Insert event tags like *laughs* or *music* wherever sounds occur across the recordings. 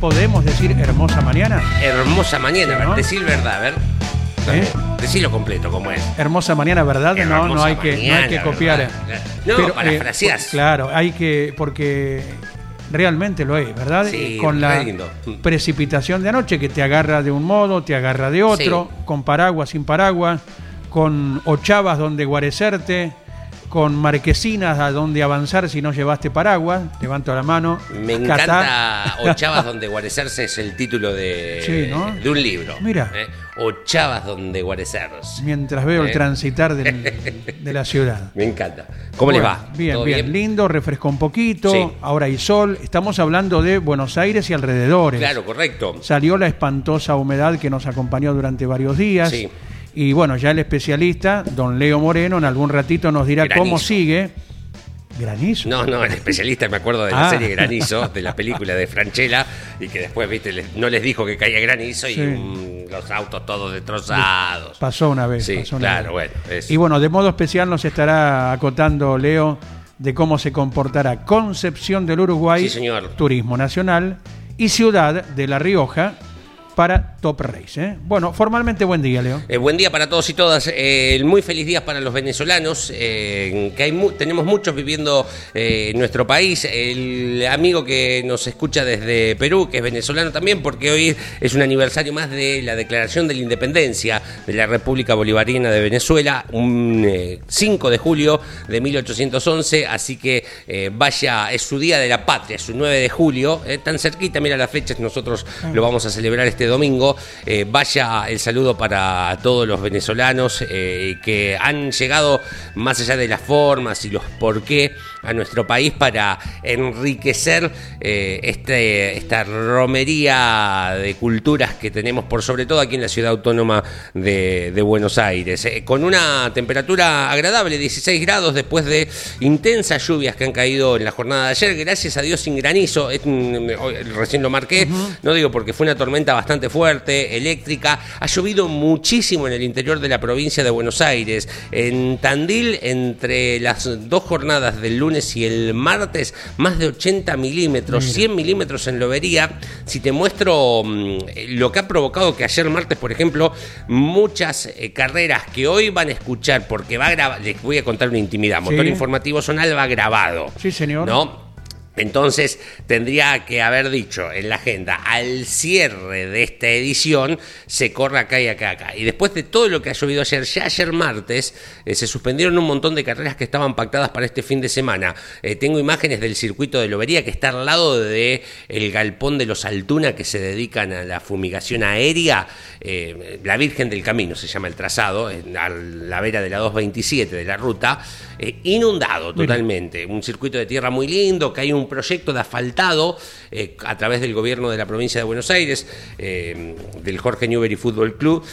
¿Podemos decir hermosa mañana? Hermosa mañana, ¿No? decir verdad, a ver. ¿Eh? Decirlo completo, como es. Hermosa mañana, ¿verdad? No, no hay que, no hay que copiar. ¿verdad? No, Pero, pues, claro, hay que, porque realmente lo es, ¿verdad? Sí, Eh, Con la lindo. precipitación de anoche que te agarra de un modo, te agarra de otro, con paraguas, sin paraguas, con ochavas donde guarecerte, con marquesinas a donde avanzar si no llevaste paraguas. Levanto la mano. Me encanta Ochavas donde guarecerse es el título de, *laughs* Sí, ¿no? de un libro. Mira. ¿eh? Ochavas donde guarecerse. Mientras veo el Eh. transitar del- *laughs* de la ciudad. Me encanta. ¿Cómo les va? Bien, ¿Todo bien, lindo, refrescó un poquito, Sí. ahora hay sol. Estamos hablando de Buenos Aires y alrededores. Claro, correcto. Salió la espantosa humedad que nos acompañó durante varios días. Sí. Y bueno, ya el especialista, don Leo Moreno, en algún ratito nos dirá Granizo. cómo sigue. Granizo. No, no, el especialista me acuerdo de la Ah. serie Granizo, de la película de Franchella, y que después, viste, les- no les dijo que caía granizo y los autos todos destrozados. Pasó una vez. Sí, pasó una claro, vez. bueno. Y bueno, de modo especial nos estará acotando Leo de cómo se comportará Concepción del Uruguay, Sí, señor. Turismo Nacional y Ciudad de La Rioja para Top Race. ¿eh? Bueno, formalmente buen día, Leo. Eh, buen día para todos y todas. Eh, muy feliz día para los venezolanos, eh, que hay mu- tenemos muchos viviendo en nuestro país. El amigo que nos escucha desde Perú, que es venezolano también, porque hoy es un aniversario más de la declaración de la independencia de la República Bolivariana de Venezuela, un eh, 5 de julio de 1811. Así que vaya, es su día de la patria, es su 9 de julio, tan cerquita, mira las fechas, nosotros lo vamos a celebrar este domingo. Eh, vaya el saludo para todos los venezolanos eh, que han llegado más allá de las formas y los por qué a nuestro país para enriquecer eh, este, esta romería de culturas que tenemos por sobre todo aquí en la ciudad autónoma de, de Buenos Aires. Eh, con una temperatura agradable, 16 grados después de intensas lluvias que han caído en la jornada de ayer, gracias a Dios sin granizo, Es, mm, recién lo marqué, no digo porque fue una tormenta bastante fuerte, eléctrica, ha llovido muchísimo en el interior de la provincia de Buenos Aires, en Tandil entre las dos jornadas del lunes y el martes, más de 80 milímetros, 100 milímetros en Lobería, si te muestro mm, lo que ha provocado que ayer martes, por ejemplo, muchas eh, carreras que hoy van a escuchar, porque va a grabar, les voy a contar una intimidad, Motor Sí. Informativo Zonal va grabado. Sí, señor. ¿No? Entonces tendría que haber dicho en la agenda, al cierre de esta edición, se corre acá y acá, acá. Y después de todo lo que ha llovido ayer, ya ayer martes, eh, se suspendieron un montón de carreras que estaban pactadas para este fin de semana. Eh, tengo imágenes del circuito de Lobería que está al lado de el galpón de los Altuna que se dedican a la fumigación aérea. Eh, la Virgen del Camino se llama el trazado, a la vera de la 227 de la ruta, inundado totalmente. Un circuito de tierra muy lindo, que hay un proyecto de asfaltado eh, a través del gobierno de la provincia de Buenos Aires, eh, del Jorge Newbery Fútbol Club.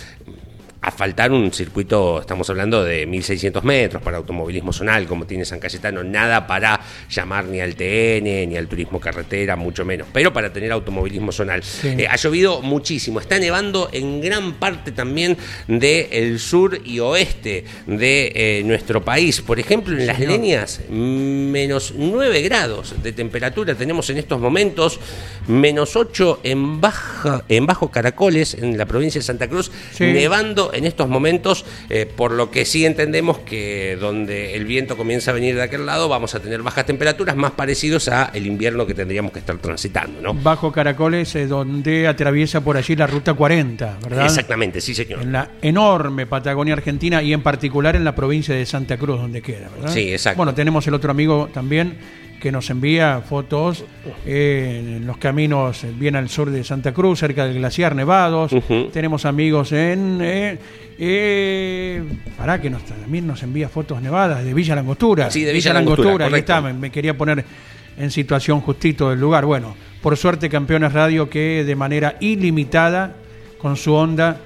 Asfaltar un circuito, estamos hablando de 1600 metros para automovilismo zonal, como tiene San Cayetano, nada para llamar ni al TN, ni al turismo carretera, mucho menos, pero para tener automovilismo zonal. Eh, ha llovido muchísimo, está nevando en gran parte también del sur y oeste de eh, nuestro país. Por ejemplo, en las leñas, menos 9 grados de temperatura tenemos en estos momentos, menos 8 en, baja, en Bajo Caracoles, en la provincia de Santa Cruz, Sí. nevando en estos momentos, eh, por lo que sí entendemos que donde el viento comienza a venir de aquel lado, vamos a tener bajas temperaturas más parecidos a el invierno que tendríamos que estar transitando, ¿no? Bajo Caracoles, eh, donde atraviesa por allí la ruta 40, ¿verdad? Exactamente, sí, señor. En la enorme Patagonia Argentina y en particular en la provincia de Santa Cruz, donde queda, ¿verdad? Sí, exacto. Bueno, tenemos el otro amigo también que nos envía fotos eh, en los caminos bien al sur de Santa Cruz, cerca del glaciar Nevados. Tenemos amigos en... Eh, eh, pará, que nos, también nos envía fotos nevadas de Villa Langostura. Sí, de Villa Langostura, ahí está, me, me quería poner en situación justito del lugar. Bueno, por suerte Campeones Radio que de manera ilimitada, con su onda,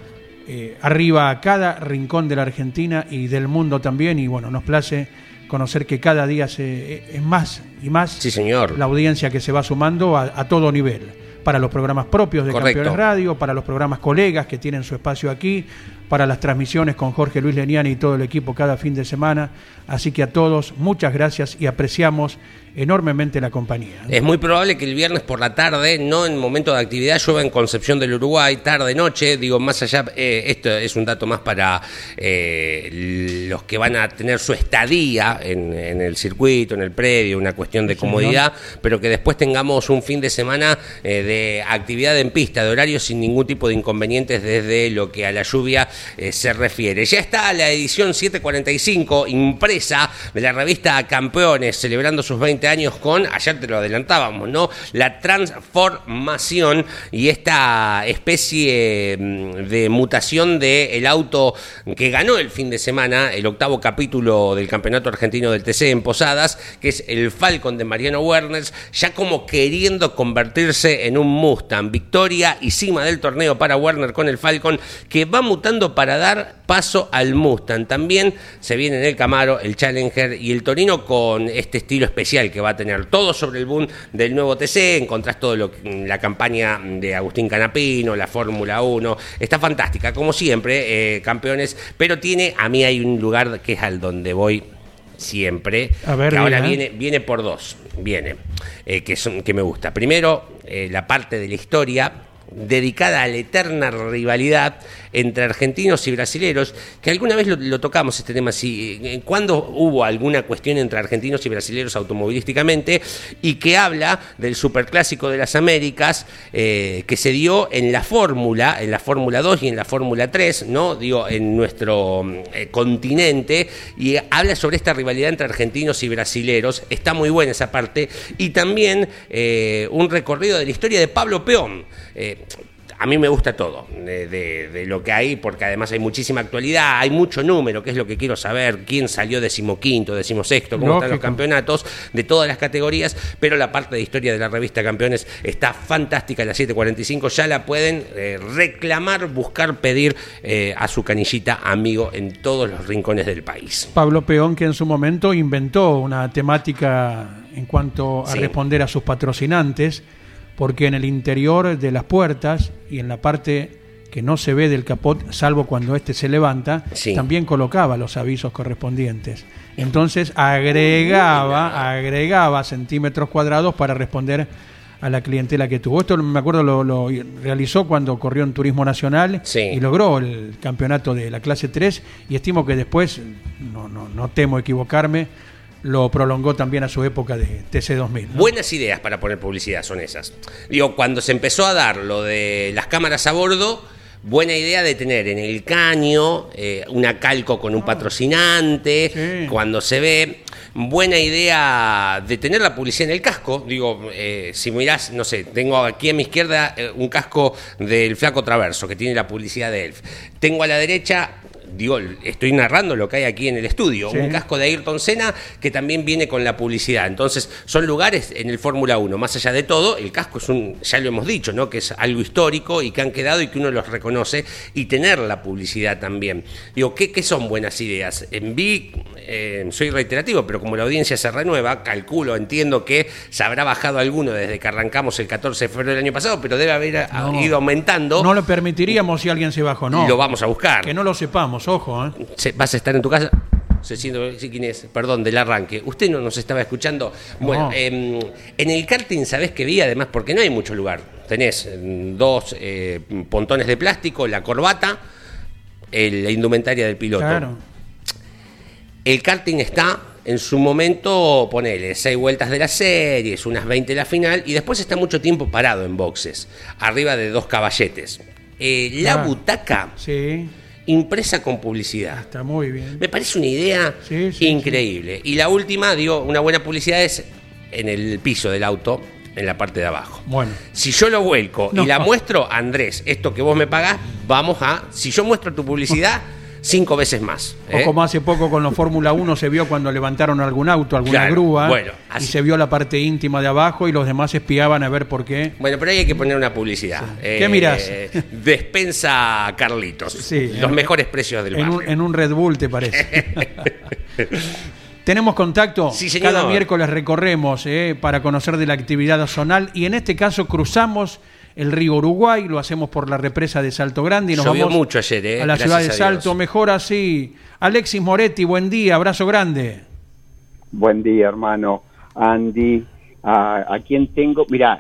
eh, arriba a cada rincón de la Argentina y del mundo también. Y bueno, nos place conocer que cada día se, es más y más Sí, señor. la audiencia que se va sumando a, a todo nivel. Para los programas propios de Correcto. Campeones Radio, para los programas colegas que tienen su espacio aquí, para las transmisiones con Jorge Luis Leniani y todo el equipo cada fin de semana. Así que a todos, muchas gracias y apreciamos enormemente la compañía. Es muy probable que el viernes por la tarde, no en momento de actividad, llueva en Concepción del Uruguay, tarde, noche. Digo, más allá, eh, esto es un dato más para eh, los que van a tener su estadía en, en el circuito, en el predio, una cuestión de Sí, comodidad, pero que después tengamos un fin de semana eh, de actividad en pista, de horario sin ningún tipo de inconvenientes desde lo que a la lluvia se refiere. Ya está la edición 745 impresa de la revista Campeones, celebrando sus 20 años con, ayer te lo adelantábamos, ¿no? La transformación y esta especie mm, de mutación del auto que ganó el fin de semana, el octavo capítulo del Campeonato Argentino del TC en Posadas, que es el Falcon de Mariano Werner, ya como queriendo convertirse en un Mustang. Victoria y cima del torneo para Werner con el Falcon, que va mutando para dar paso al Mustang. También se viene en el Camaro, el Challenger y el Torino con este estilo especial que va a tener todo sobre el boom del nuevo TC. Encontrás todo lo la campaña de Agustín Canapino, la Fórmula 1. Está fantástica, como siempre, eh, campeones. Pero tiene, a mí hay un lugar que es al donde voy siempre. A ver, que ahora viene, viene por dos. Viene. eh, que, son, que me gusta. Primero, eh, la parte de la historia dedicada a la eterna rivalidad entre argentinos y brasileros, que alguna vez lo, tocamos este tema, si, eh, cuando hubo alguna cuestión entre argentinos y brasileros automovilísticamente, y que habla del superclásico de las Américas, eh, que se dio en la Fórmula, en la Fórmula 2 y en la Fórmula 3, ¿no? Digo, en nuestro mm, eh, continente, y habla sobre esta rivalidad entre argentinos y brasileros, está muy buena esa parte, y también un recorrido de la historia de Pablo Peón. A mí me gusta todo de, de- de lo que hay, porque además hay muchísima actualidad, hay mucho número, que es lo que quiero saber, quién salió decimoquinto, decimosexto, cómo están los campeonatos de todas las categorías, pero la parte de historia de la revista Campeones está fantástica, la 745, ya la pueden eh, reclamar, buscar, pedir eh, a su canillita amigo en todos los rincones del país. Pablo Peón, que en su momento inventó una temática en cuanto a Sí. responder a sus patrocinantes, porque en el interior de las puertas y en la parte que no se ve del capot, salvo cuando éste se levanta, Sí. también colocaba los avisos correspondientes. Entonces agregaba, agregaba centímetros cuadrados para responder a la clientela que tuvo. Esto me acuerdo lo, lo realizó cuando corrió en Turismo Nacional Sí. y logró el campeonato de la clase 3 y estimo que después, no, no, no temo equivocarme, lo prolongó también a su época de TC2000. ¿no? Buenas ideas para poner publicidad son esas. Digo, cuando se empezó a dar lo de las cámaras a bordo, buena idea de tener en el caño eh, una calco con un patrocinante, Sí. cuando se ve. Buena idea de tener la publicidad en el casco. Digo, eh, si mirás, no sé, tengo aquí a mi izquierda eh, un casco del Flaco Traverso que tiene la publicidad de Elf. Tengo a la derecha. Digo, estoy narrando lo que hay aquí en el estudio. Sí. Un casco de Ayrton Senna que también viene con la publicidad. Entonces, son lugares en el Fórmula 1. Más allá de todo, el casco es un, ya lo hemos dicho, ¿no? Que es algo histórico y que han quedado y que uno los reconoce. Y tener la publicidad también. Digo, ¿qué, qué son buenas ideas? En vi, eh, soy reiterativo, pero como la audiencia se renueva, calculo, entiendo que se habrá bajado alguno desde que arrancamos el 14 de febrero del año pasado, pero debe haber ah, No. ido aumentando. No lo permitiríamos si alguien se bajó, no. Lo vamos a buscar. Que no lo sepamos, ojo. ¿eh? Se- vas a estar en tu casa. Se siente, quién es, perdón, del arranque. Usted no nos estaba escuchando. Bueno, No. em, en el karting, ¿sabés qué vi? Además, porque no hay mucho lugar. Tenés em, dos eh, pontones de plástico, la corbata, el- la indumentaria del piloto. Claro. El karting está en su momento, ponele, seis vueltas de la serie, unas 20 la final, y después está mucho tiempo parado en boxes, arriba de dos caballetes. Eh, la Claro. butaca Sí, impresa con publicidad. está muy bien. Me parece una idea Sí, sí, increíble. Y la última, digo, una buena publicidad es en el piso del auto, en la parte de abajo. Bueno, Si yo lo vuelco No. y la muestro, Andrés, esto que vos me pagás, vamos a. Si yo muestro tu publicidad, *laughs* cinco veces más. o ¿eh? como hace poco con los Fórmula 1 se vio cuando levantaron algún auto, alguna Claro, grúa, bueno, y así- se vio la parte íntima de abajo y los demás espiaban a ver por qué. Bueno, pero ahí hay que poner una publicidad. Eh, ¿Qué mirás? *laughs* Despensa Carlitos. Sí, los eh, mejores precios del En un, barrio. en un Red Bull, ¿te parece? *laughs* ¿Tenemos contacto? Sí. Cada miércoles recorremos eh, para conocer de la actividad zonal y en este caso cruzamos el río Uruguay, lo hacemos por la represa de Salto Grande y nos Llovió vamos mucho ayer, eh, a la gracias ciudad de a Salto. Mejor así. Alexis Moretti, buen día, abrazo grande. Buen día, hermano. Andy, a, a quien tengo, mira,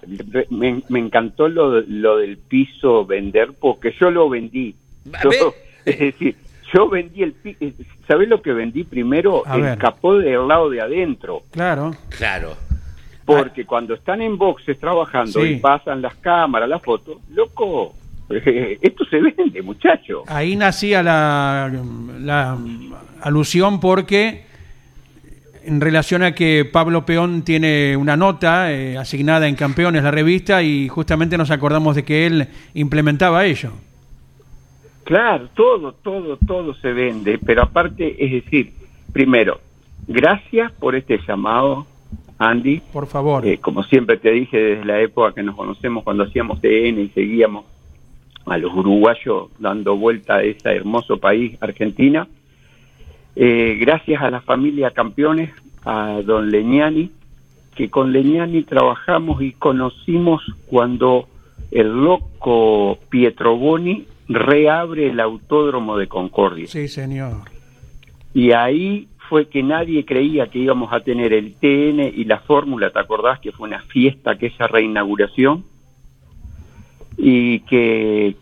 me, me encantó lo, lo del piso vender porque yo lo vendí. Yo- *laughs* es decir, yo vendí el piso, ¿sabés lo que vendí primero? A el ver. capó del lado de adentro. Claro. Claro. Porque cuando están en boxes trabajando Sí. y pasan las cámaras, las fotos, loco, *laughs* esto se vende, muchacho. Ahí nacía la, la alusión porque en relación a que Pablo Peón tiene una nota eh, asignada en Campeones, la revista, y justamente nos acordamos de que él implementaba ello. Claro, todo, todo, todo se vende, pero aparte, es decir, primero, gracias por este llamado, Andy. Por favor. Eh, como siempre te dije desde la época que nos conocemos cuando hacíamos TN y seguíamos a los uruguayos dando vuelta a ese hermoso país, Argentina. Eh, gracias a la familia Campeones, a don Leñani, que con Leñani trabajamos y conocimos cuando el loco Pietro Boni reabre el autódromo de Concordia. Sí, señor. Y ahí fue que nadie creía que íbamos a tener el TN y la fórmula, ¿te acordás que fue una fiesta que esa reinauguración? Y que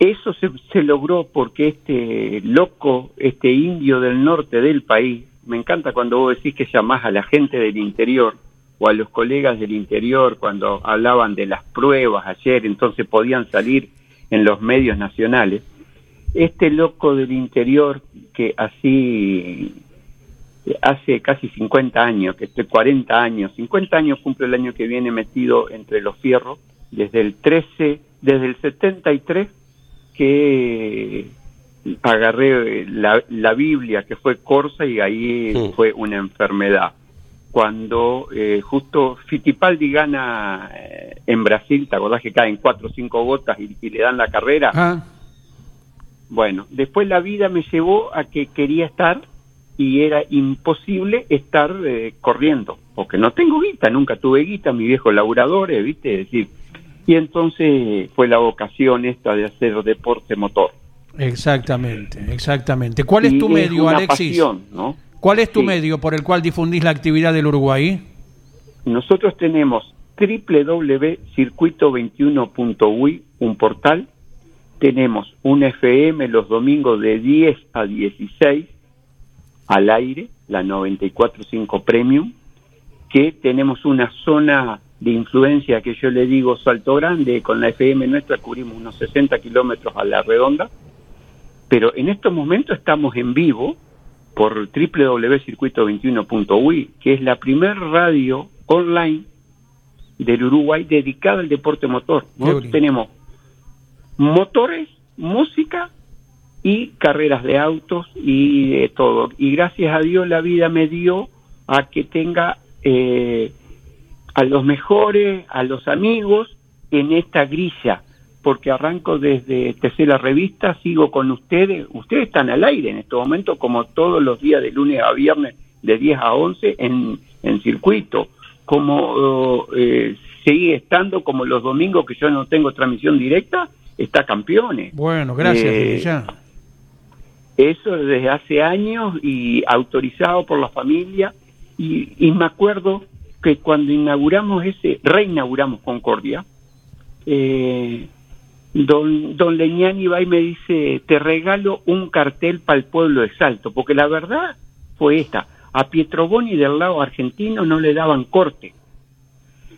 eso se, se logró porque este loco, este indio del norte del país, me encanta cuando vos decís que llamás a la gente del interior o a los colegas del interior cuando hablaban de las pruebas ayer, entonces podían salir en los medios nacionales este loco del interior que así hace casi 50 años, que estoy 40 años, 50 años cumple el año que viene metido entre los fierros, desde el 13, desde el 73 que agarré la, la Biblia que fue Corsa y ahí fue una enfermedad. Cuando eh, justo Fittipaldi gana eh, en Brasil, ¿te acordás que caen cuatro o cinco gotas y, y le dan la carrera? Ah, Bueno, después la vida me llevó a que quería estar y era imposible estar eh, corriendo, porque no tengo guita, nunca tuve guita, mi viejo laburador, eh, ¿viste? Es decir, y entonces fue la vocación esta de hacer deporte motor. exactamente, exactamente. ¿Cuál es Y tu medio, una Alexis? pasión, ¿no? ¿Cuál es tu Sí. medio por el cual difundís la actividad del Uruguay? Nosotros tenemos www.circuito21.ui, un portal. Tenemos un FM los domingos de 10 a 16 al aire, la 94.5 Premium, que tenemos una zona de influencia que yo le digo Salto Grande, con la FM nuestra cubrimos unos 60 kilómetros a la redonda, pero en estos momentos estamos en vivo por www.circuito21.ui, que es la primer radio online del Uruguay dedicada al deporte motor. Nosotros tenemos motores, música y carreras de autos y de todo. Y gracias a Dios la vida me dio a que tenga eh, a los mejores, a los amigos en esta grilla, porque arranco desde Tercera Revista, sigo con ustedes, ustedes están al aire en este momento como todos los días de lunes a viernes de 10 a 11 en, en circuito, como eh, sigue estando como los domingos que yo no tengo transmisión directa, está campeones. Bueno, gracias, Eh, ya. Eso desde hace años y autorizado por la familia. Y, y me acuerdo que cuando inauguramos ese, reinauguramos Concordia, eh, don, don Leñani va y me dice, te regalo un cartel para el pueblo de Salto, porque la verdad fue esta, a Pietroboni del lado argentino no le daban corte.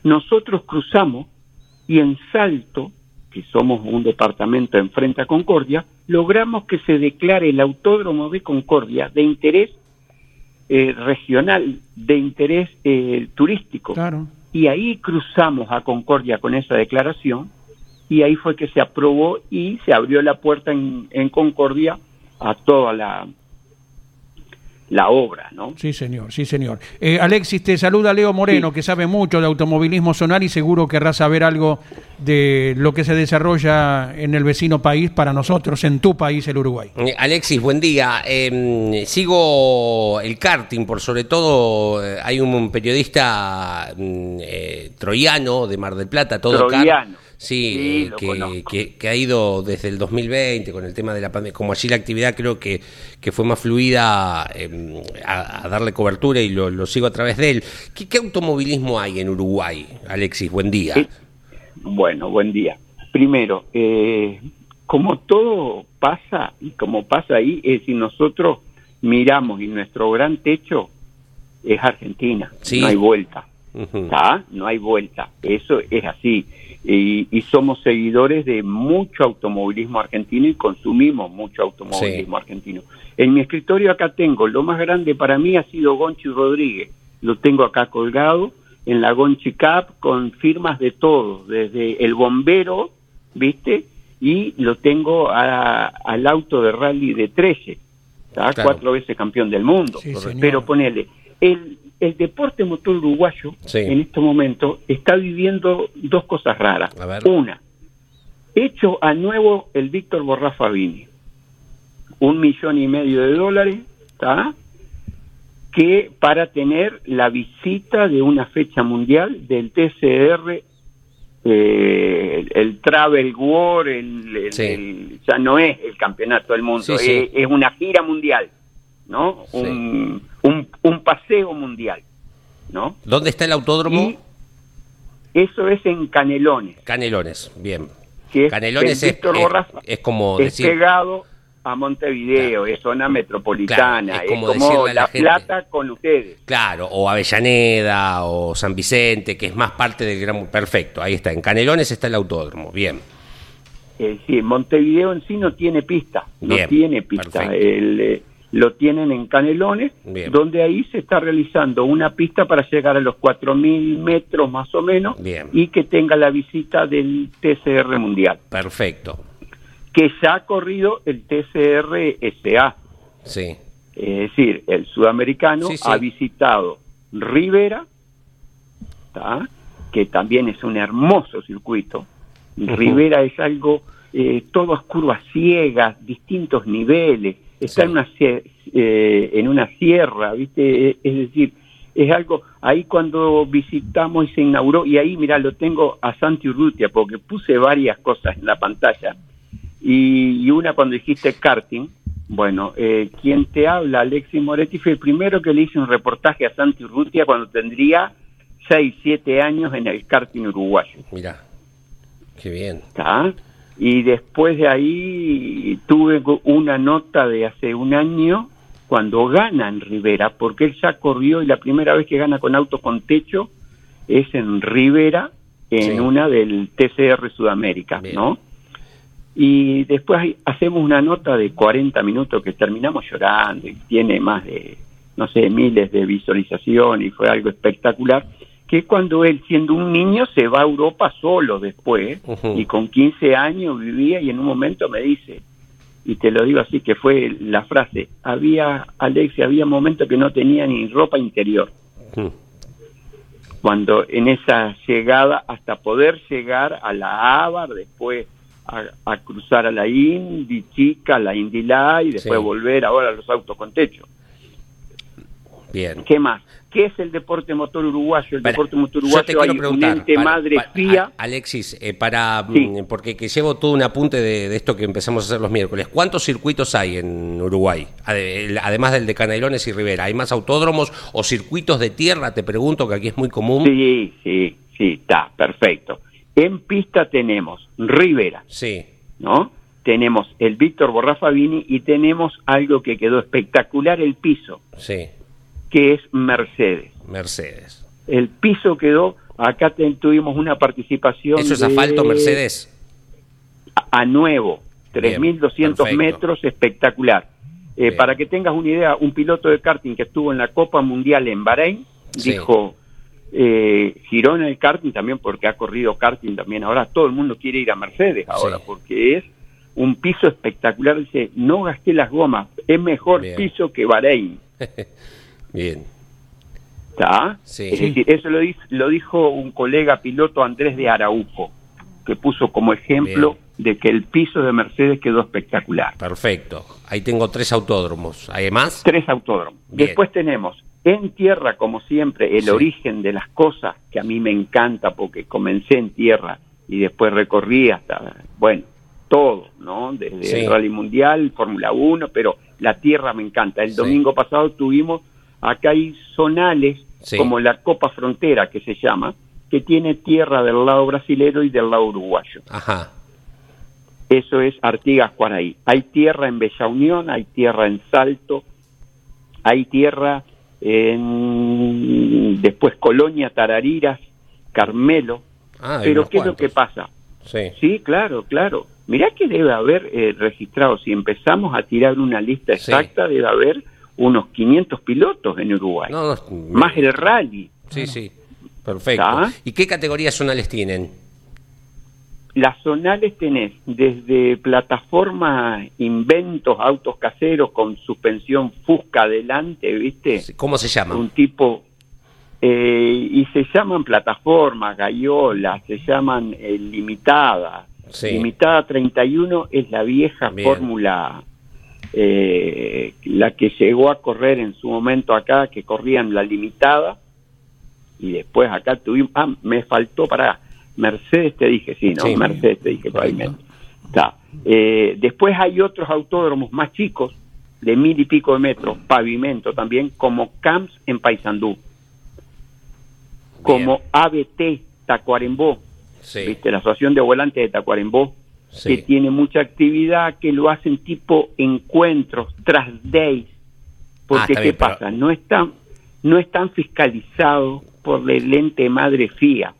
Nosotros cruzamos y en Salto, que somos un departamento enfrente a Concordia, logramos que se declare el autódromo de Concordia de interés eh, regional, de interés eh, turístico. Claro. Y ahí cruzamos a Concordia con esa declaración y ahí fue que se aprobó y se abrió la puerta en, en Concordia a toda la, la obra, ¿no? Sí, señor, sí, señor. Eh, Alexis, te saluda Leo Moreno, Sí. que sabe mucho de automovilismo sonar y seguro querrás saber algo de lo que se desarrolla en el vecino país para nosotros, en tu país, el Uruguay. Eh, Alexis, buen día. Eh, sigo el karting, por sobre todo eh, hay un periodista mm, eh, troyano de Mar del Plata, todo kart. Sí, Sí, eh, que, que- que ha ido desde el 2020 con el tema de la pandemia. Como allí la actividad creo que, que fue más fluida eh, a, a darle cobertura y lo, lo sigo a través de él. ¿Qué, qué automovilismo hay en Uruguay, Alexis? Buen día. Sí. Bueno, buen día. Primero, eh, como todo pasa y como pasa ahí, es si nosotros miramos y nuestro gran techo es Argentina, Sí. no hay vuelta. ¿Está? No hay vuelta. Eso es así. Y, y somos seguidores de mucho automovilismo argentino y consumimos mucho automovilismo argentino. En mi escritorio acá tengo, lo más grande para mí ha sido Gonchi Rodríguez. Lo tengo acá colgado en la Gonchi Cup con firmas de todos, desde el bombero, ¿viste? Y lo tengo a- al auto de rally de 13, ¿tá? Claro. cuatro veces campeón del mundo. Sí. Pero ponele, el, el deporte motor uruguayo Sí. en este momento está viviendo dos cosas raras. Una, hecho a nuevo el Víctor Borrá Fabini, un millón y medio de dólares, ¿está? que para tener la visita de una fecha mundial del TCR, eh, el, el Travel War, el, el- Sí. el- ya no es el campeonato del mundo, Sí. Es, es una gira mundial, ¿no? Un, un, un paseo mundial, ¿no? ¿Dónde está el autódromo? Y eso es en Canelones. Canelones, bien. que es Canelones el es, es- como es decir, pegado a Montevideo, es zona metropolitana, Claro, es es como la. Plata con ustedes. claro, o Avellaneda o San Vicente, que es más parte del gran... Perfecto, ahí está. En Canelones está el autódromo, bien. Eh, sí, Montevideo en sí no tiene pista, no Bien, tiene pista. El, eh, lo tienen en Canelones, Bien. donde ahí se está realizando una pista para llegar a los 4.000 metros más o menos Bien. y que tenga la visita del TCR Mundial, Perfecto, que ya ha corrido el TCR SA. sí. Es decir, el sudamericano Sí, sí. ha visitado Rivera, ¿tá? que también es un hermoso circuito. Rivera es algo, eh, todas curvas ciegas, distintos niveles, está Sí. en, una, eh, en una sierra, ¿viste? Eh, Es decir, es algo, ahí cuando visitamos y se inauguró, y ahí, mira, lo tengo a Santi Urrutia, porque puse varias cosas en la pantalla, y, y una cuando dijiste karting, bueno, eh, quien te habla, Alexis Moretti, fue el primero que le hice un reportaje a Santi Urrutia cuando tendría 6, 7 años en el karting uruguayo. Mira, qué bien. ¿tá? Y después de ahí tuve una nota de hace un año cuando gana en Rivera, porque él ya corrió y la primera vez que gana con auto con techo es en Rivera, en Sí. una del TCR Sudamérica, Bien. ¿no? Y después hacemos una nota de 40 minutos que terminamos llorando y tiene más de, no sé, miles de visualización y fue algo espectacular, que cuando él siendo un niño se va a Europa solo después y con 15 años vivía y en un momento me dice, y te lo digo así que fue la frase, había, Alexia, había momentos que no tenía ni ropa interior cuando en esa llegada hasta poder llegar a la Ávar, después a, a cruzar a la Indy Chica, a la Indy y después Sí. volver ahora a los autos con techo. Bien. ¿Qué más? ¿Qué es el deporte motor uruguayo? El Para- deporte motor yo uruguayo hay un ente para- madre para- fía. a- Alexis, eh, para Sí. mm, porque que llevo todo un apunte de, de esto que empezamos a hacer los miércoles. ¿Cuántos circuitos hay en Uruguay? Además del de Canelones y Rivera, ¿hay más autódromos o circuitos de tierra? Te pregunto que aquí es muy común. Sí, sí, sí, está, perfecto. En pista tenemos Rivera, Sí, ¿no? Tenemos el Víctor Borrafabini y tenemos algo que quedó espectacular, el piso, Sí, que es Mercedes. Mercedes. El piso quedó, acá tuvimos una participación ¿Eso es de- asfalto, Mercedes? a, a nuevo, Bien, 3.200 perfecto. metros, espectacular. Eh, para que tengas una idea, un piloto de karting que estuvo en la Copa Mundial en Bahrein Sí. dijo, eh, giró en el karting también porque ha corrido karting también ahora, todo el mundo quiere ir a Mercedes ahora Sí. porque es un piso espectacular, dice, no gasté las gomas, es mejor Bien. piso que Bahrein. *laughs* Bien. ¿Está? Sí. Es decir, eso lo, di- lo dijo un colega piloto Andrés de Araujo, que puso como ejemplo de que el piso de Mercedes quedó espectacular. Perfecto. Ahí tengo tres autódromos. ¿Hay más? Tres autódromos. Bien. Después tenemos en tierra, como siempre, el Sí. origen de las cosas, que a mí me encanta porque comencé en tierra y después recorrí hasta, bueno, todo, ¿no? Desde Sí. el Rally Mundial, Fórmula 1, pero la tierra me encanta. El Sí. domingo pasado tuvimos, acá hay zonales, Sí. como la Copa Frontera, que se llama, que tiene tierra del lado brasilero y del lado uruguayo. Ajá. Eso es Artigas Cuaraí. Hay tierra en Bella Unión, hay tierra en Salto, hay tierra en después Colonia, Tarariras, Carmelo. Ah, Pero ¿qué es lo que pasa? Sí. Sí, claro, claro. Mirá que debe haber eh, registrado, si empezamos a tirar una lista Sí. exacta, debe haber unos 500 pilotos en Uruguay. No, no, Más el rally. Sí, sí. Perfecto. ¿Y qué categorías zonales tienen? Las zonales tenés desde plataforma, inventos, autos caseros con suspensión Fusca adelante, ¿viste? ¿Cómo se llaman? Un tipo... eh, y se llaman plataformas, gaiolas, se llaman eh, limitada. Sí. Limitada 31 es la vieja Bien. fórmula, eh, la que llegó a correr en su momento acá, que corrían la limitada. Y después acá tuvimos... Ah, me faltó para... Mercedes te dije, sí, ¿no? Sí. Mercedes te dije, pavimento. Está. Eh, después hay otros autódromos más chicos, de mil y pico de metros, pavimento también, como CAMS en Paysandú, como ABT Tacuarembó, Sí. ¿viste? la Asociación de Volantes de Tacuarembó, Sí. que tiene mucha actividad, que lo hacen tipo encuentros, tras days, porque Ah, ¿qué bien, pero- pasa? No están, no están fiscalizados por el ente madre FIA.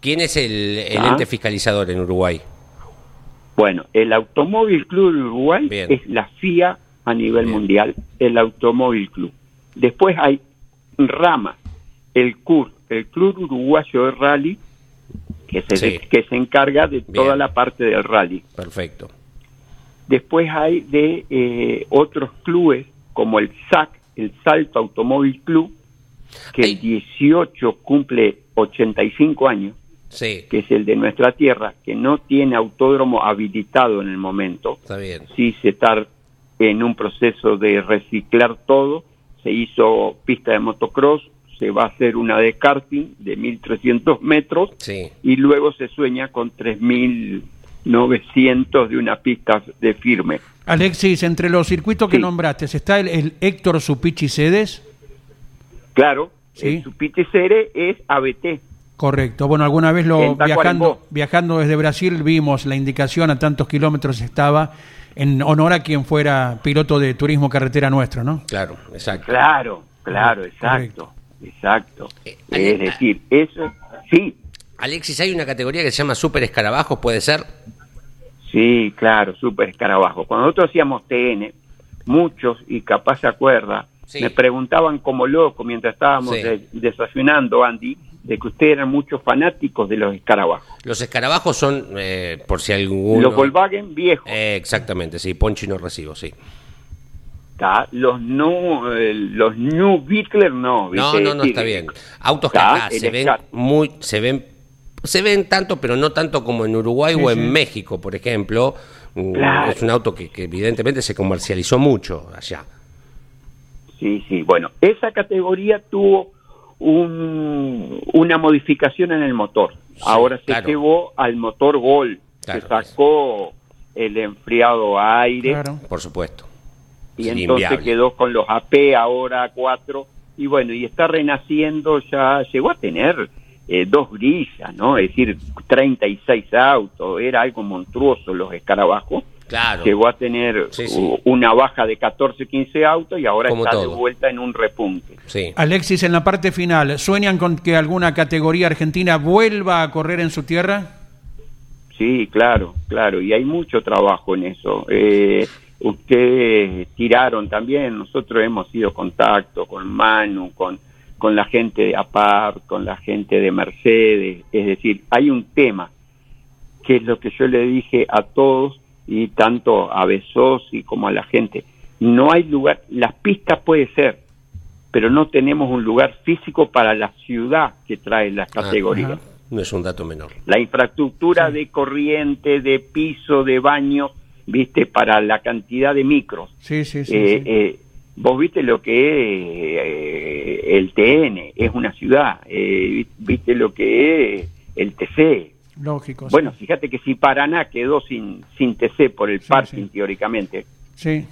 ¿Quién es el, el Ah. ente fiscalizador en Uruguay? Bueno, el Automóvil Club de Uruguay Bien. es la FIA a nivel Bien. mundial, el Automóvil Club. Después hay rama, el CUR, el Club Uruguayo de Rally, que se, Sí. que se encarga de Bien. toda la parte del rally. Perfecto. Después hay de eh, otros clubes, como el SAC, el Salto Automóvil Club, que el 18 cumple 85 años, Sí, que es el de nuestra tierra, que no tiene autódromo habilitado en el momento. está bien. Sí se está en un proceso de reciclar todo. Se hizo pista de motocross, se va a hacer una de karting de 1.300 metros Sí. y luego se sueña con 3.900 de una pista de firme. Alexis, entre los circuitos que Sí. nombraste, ¿está el, el Héctor Supichi Cedes? Claro, Sí. el Supitecere es ABT. Correcto. Bueno, alguna vez lo viajando, viajando desde Brasil vimos la indicación a tantos kilómetros estaba en honor a quien fuera piloto de turismo carretera nuestro, ¿no? Claro, exacto. Claro, claro, Correcto. Exacto. Eh, Es decir, eso, sí, Alexis, hay una categoría que se llama Super Escarabajos, ¿puede ser? Sí, claro, súper escarabajo. Cuando nosotros hacíamos TN, muchos, y capaz se acuerda, Sí. me preguntaban como loco mientras estábamos Sí. de- desayunando, Andy, de que ustedes eran muchos fanáticos de los escarabajos. Los escarabajos son, eh, por si alguno... Los Volkswagen viejos, Eh, exactamente, sí, Ponchi no recibo, sí. ¿Tá? los no, eh, los New Beetle no, No, ¿viste? no, no, está bien. Autos que acá se ven Scar- muy, se ven, se ven tanto, pero no tanto como en Uruguay Sí, o sí. en México, por ejemplo. Mm, Claro. Es un auto que, que evidentemente se comercializó mucho allá. Sí, sí. Bueno, esa categoría tuvo un- una modificación en el motor. Ahora se claro. llevó al motor Gol. Claro. Se sacó el enfriado aire Claro. Por supuesto. Y Sí, entonces inviable. quedó con los AP ahora 4 y bueno, y está renaciendo, ya llegó a tener eh, dos grillas, ¿no? Es decir, 36 autos, era algo monstruoso los escarabajos. Claro. Llegó a tener Sí, sí. u- una baja de 14, 15 autos y ahora Como está de vuelta en un repunte. Sí. Alexis, en la parte final, ¿sueñan con que alguna categoría argentina vuelva a correr en su tierra? Sí, claro, claro, y hay mucho trabajo en eso. Eh, ustedes tiraron también, nosotros hemos ido en contacto con Manu, con, con la gente de APAR, con la gente de Mercedes, es decir, hay un tema que es lo que yo le dije a todos y tanto a Besosi como a la gente, no hay lugar, las pistas puede ser, pero no tenemos un lugar físico para la ciudad que trae las Ah, categorías. No es un dato menor. la infraestructura de corriente, de piso, de baño, viste, para la cantidad de micros. Sí, sí, sí. Eh, sí. eh, vos viste lo que es eh, el TN, es una ciudad, eh, viste lo que es el TC. Lógico. sí. Bueno, fíjate que si Paraná quedó sin, sin TC por el Sí, parking, teóricamente, Sí.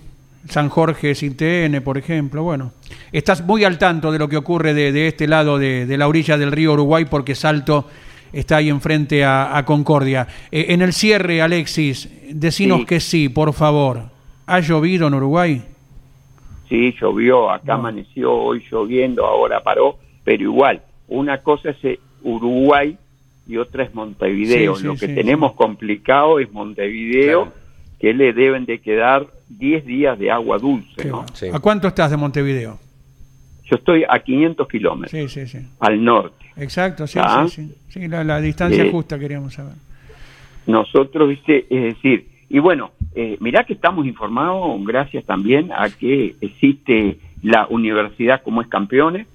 San Jorge sin TN, por ejemplo. Bueno, estás muy al tanto de lo que ocurre de, de este lado de, de la orilla del río Uruguay porque Salto está ahí enfrente a, a Concordia. Eh, en el cierre, Alexis, decinos Sí. que sí, por favor. ¿Ha llovido en Uruguay? Sí, llovió, acá No. amaneció hoy lloviendo, ahora paró, pero igual, una cosa es eh, Uruguay y otra es Montevideo. Sí, sí, Lo que sí, tenemos sí. complicado es Montevideo, Claro. que le deben de quedar 10 días de agua dulce, ¿no? ¿A cuánto estás de Montevideo? Yo estoy a 500 kilómetros, Sí, sí, sí. al norte. Exacto, sí, Ah. sí, sí. Sí, la, la distancia Eh, justa queríamos saber. Nosotros, viste, es decir, y bueno, eh, mirá que estamos informados gracias también a que existe la universidad como es campeones.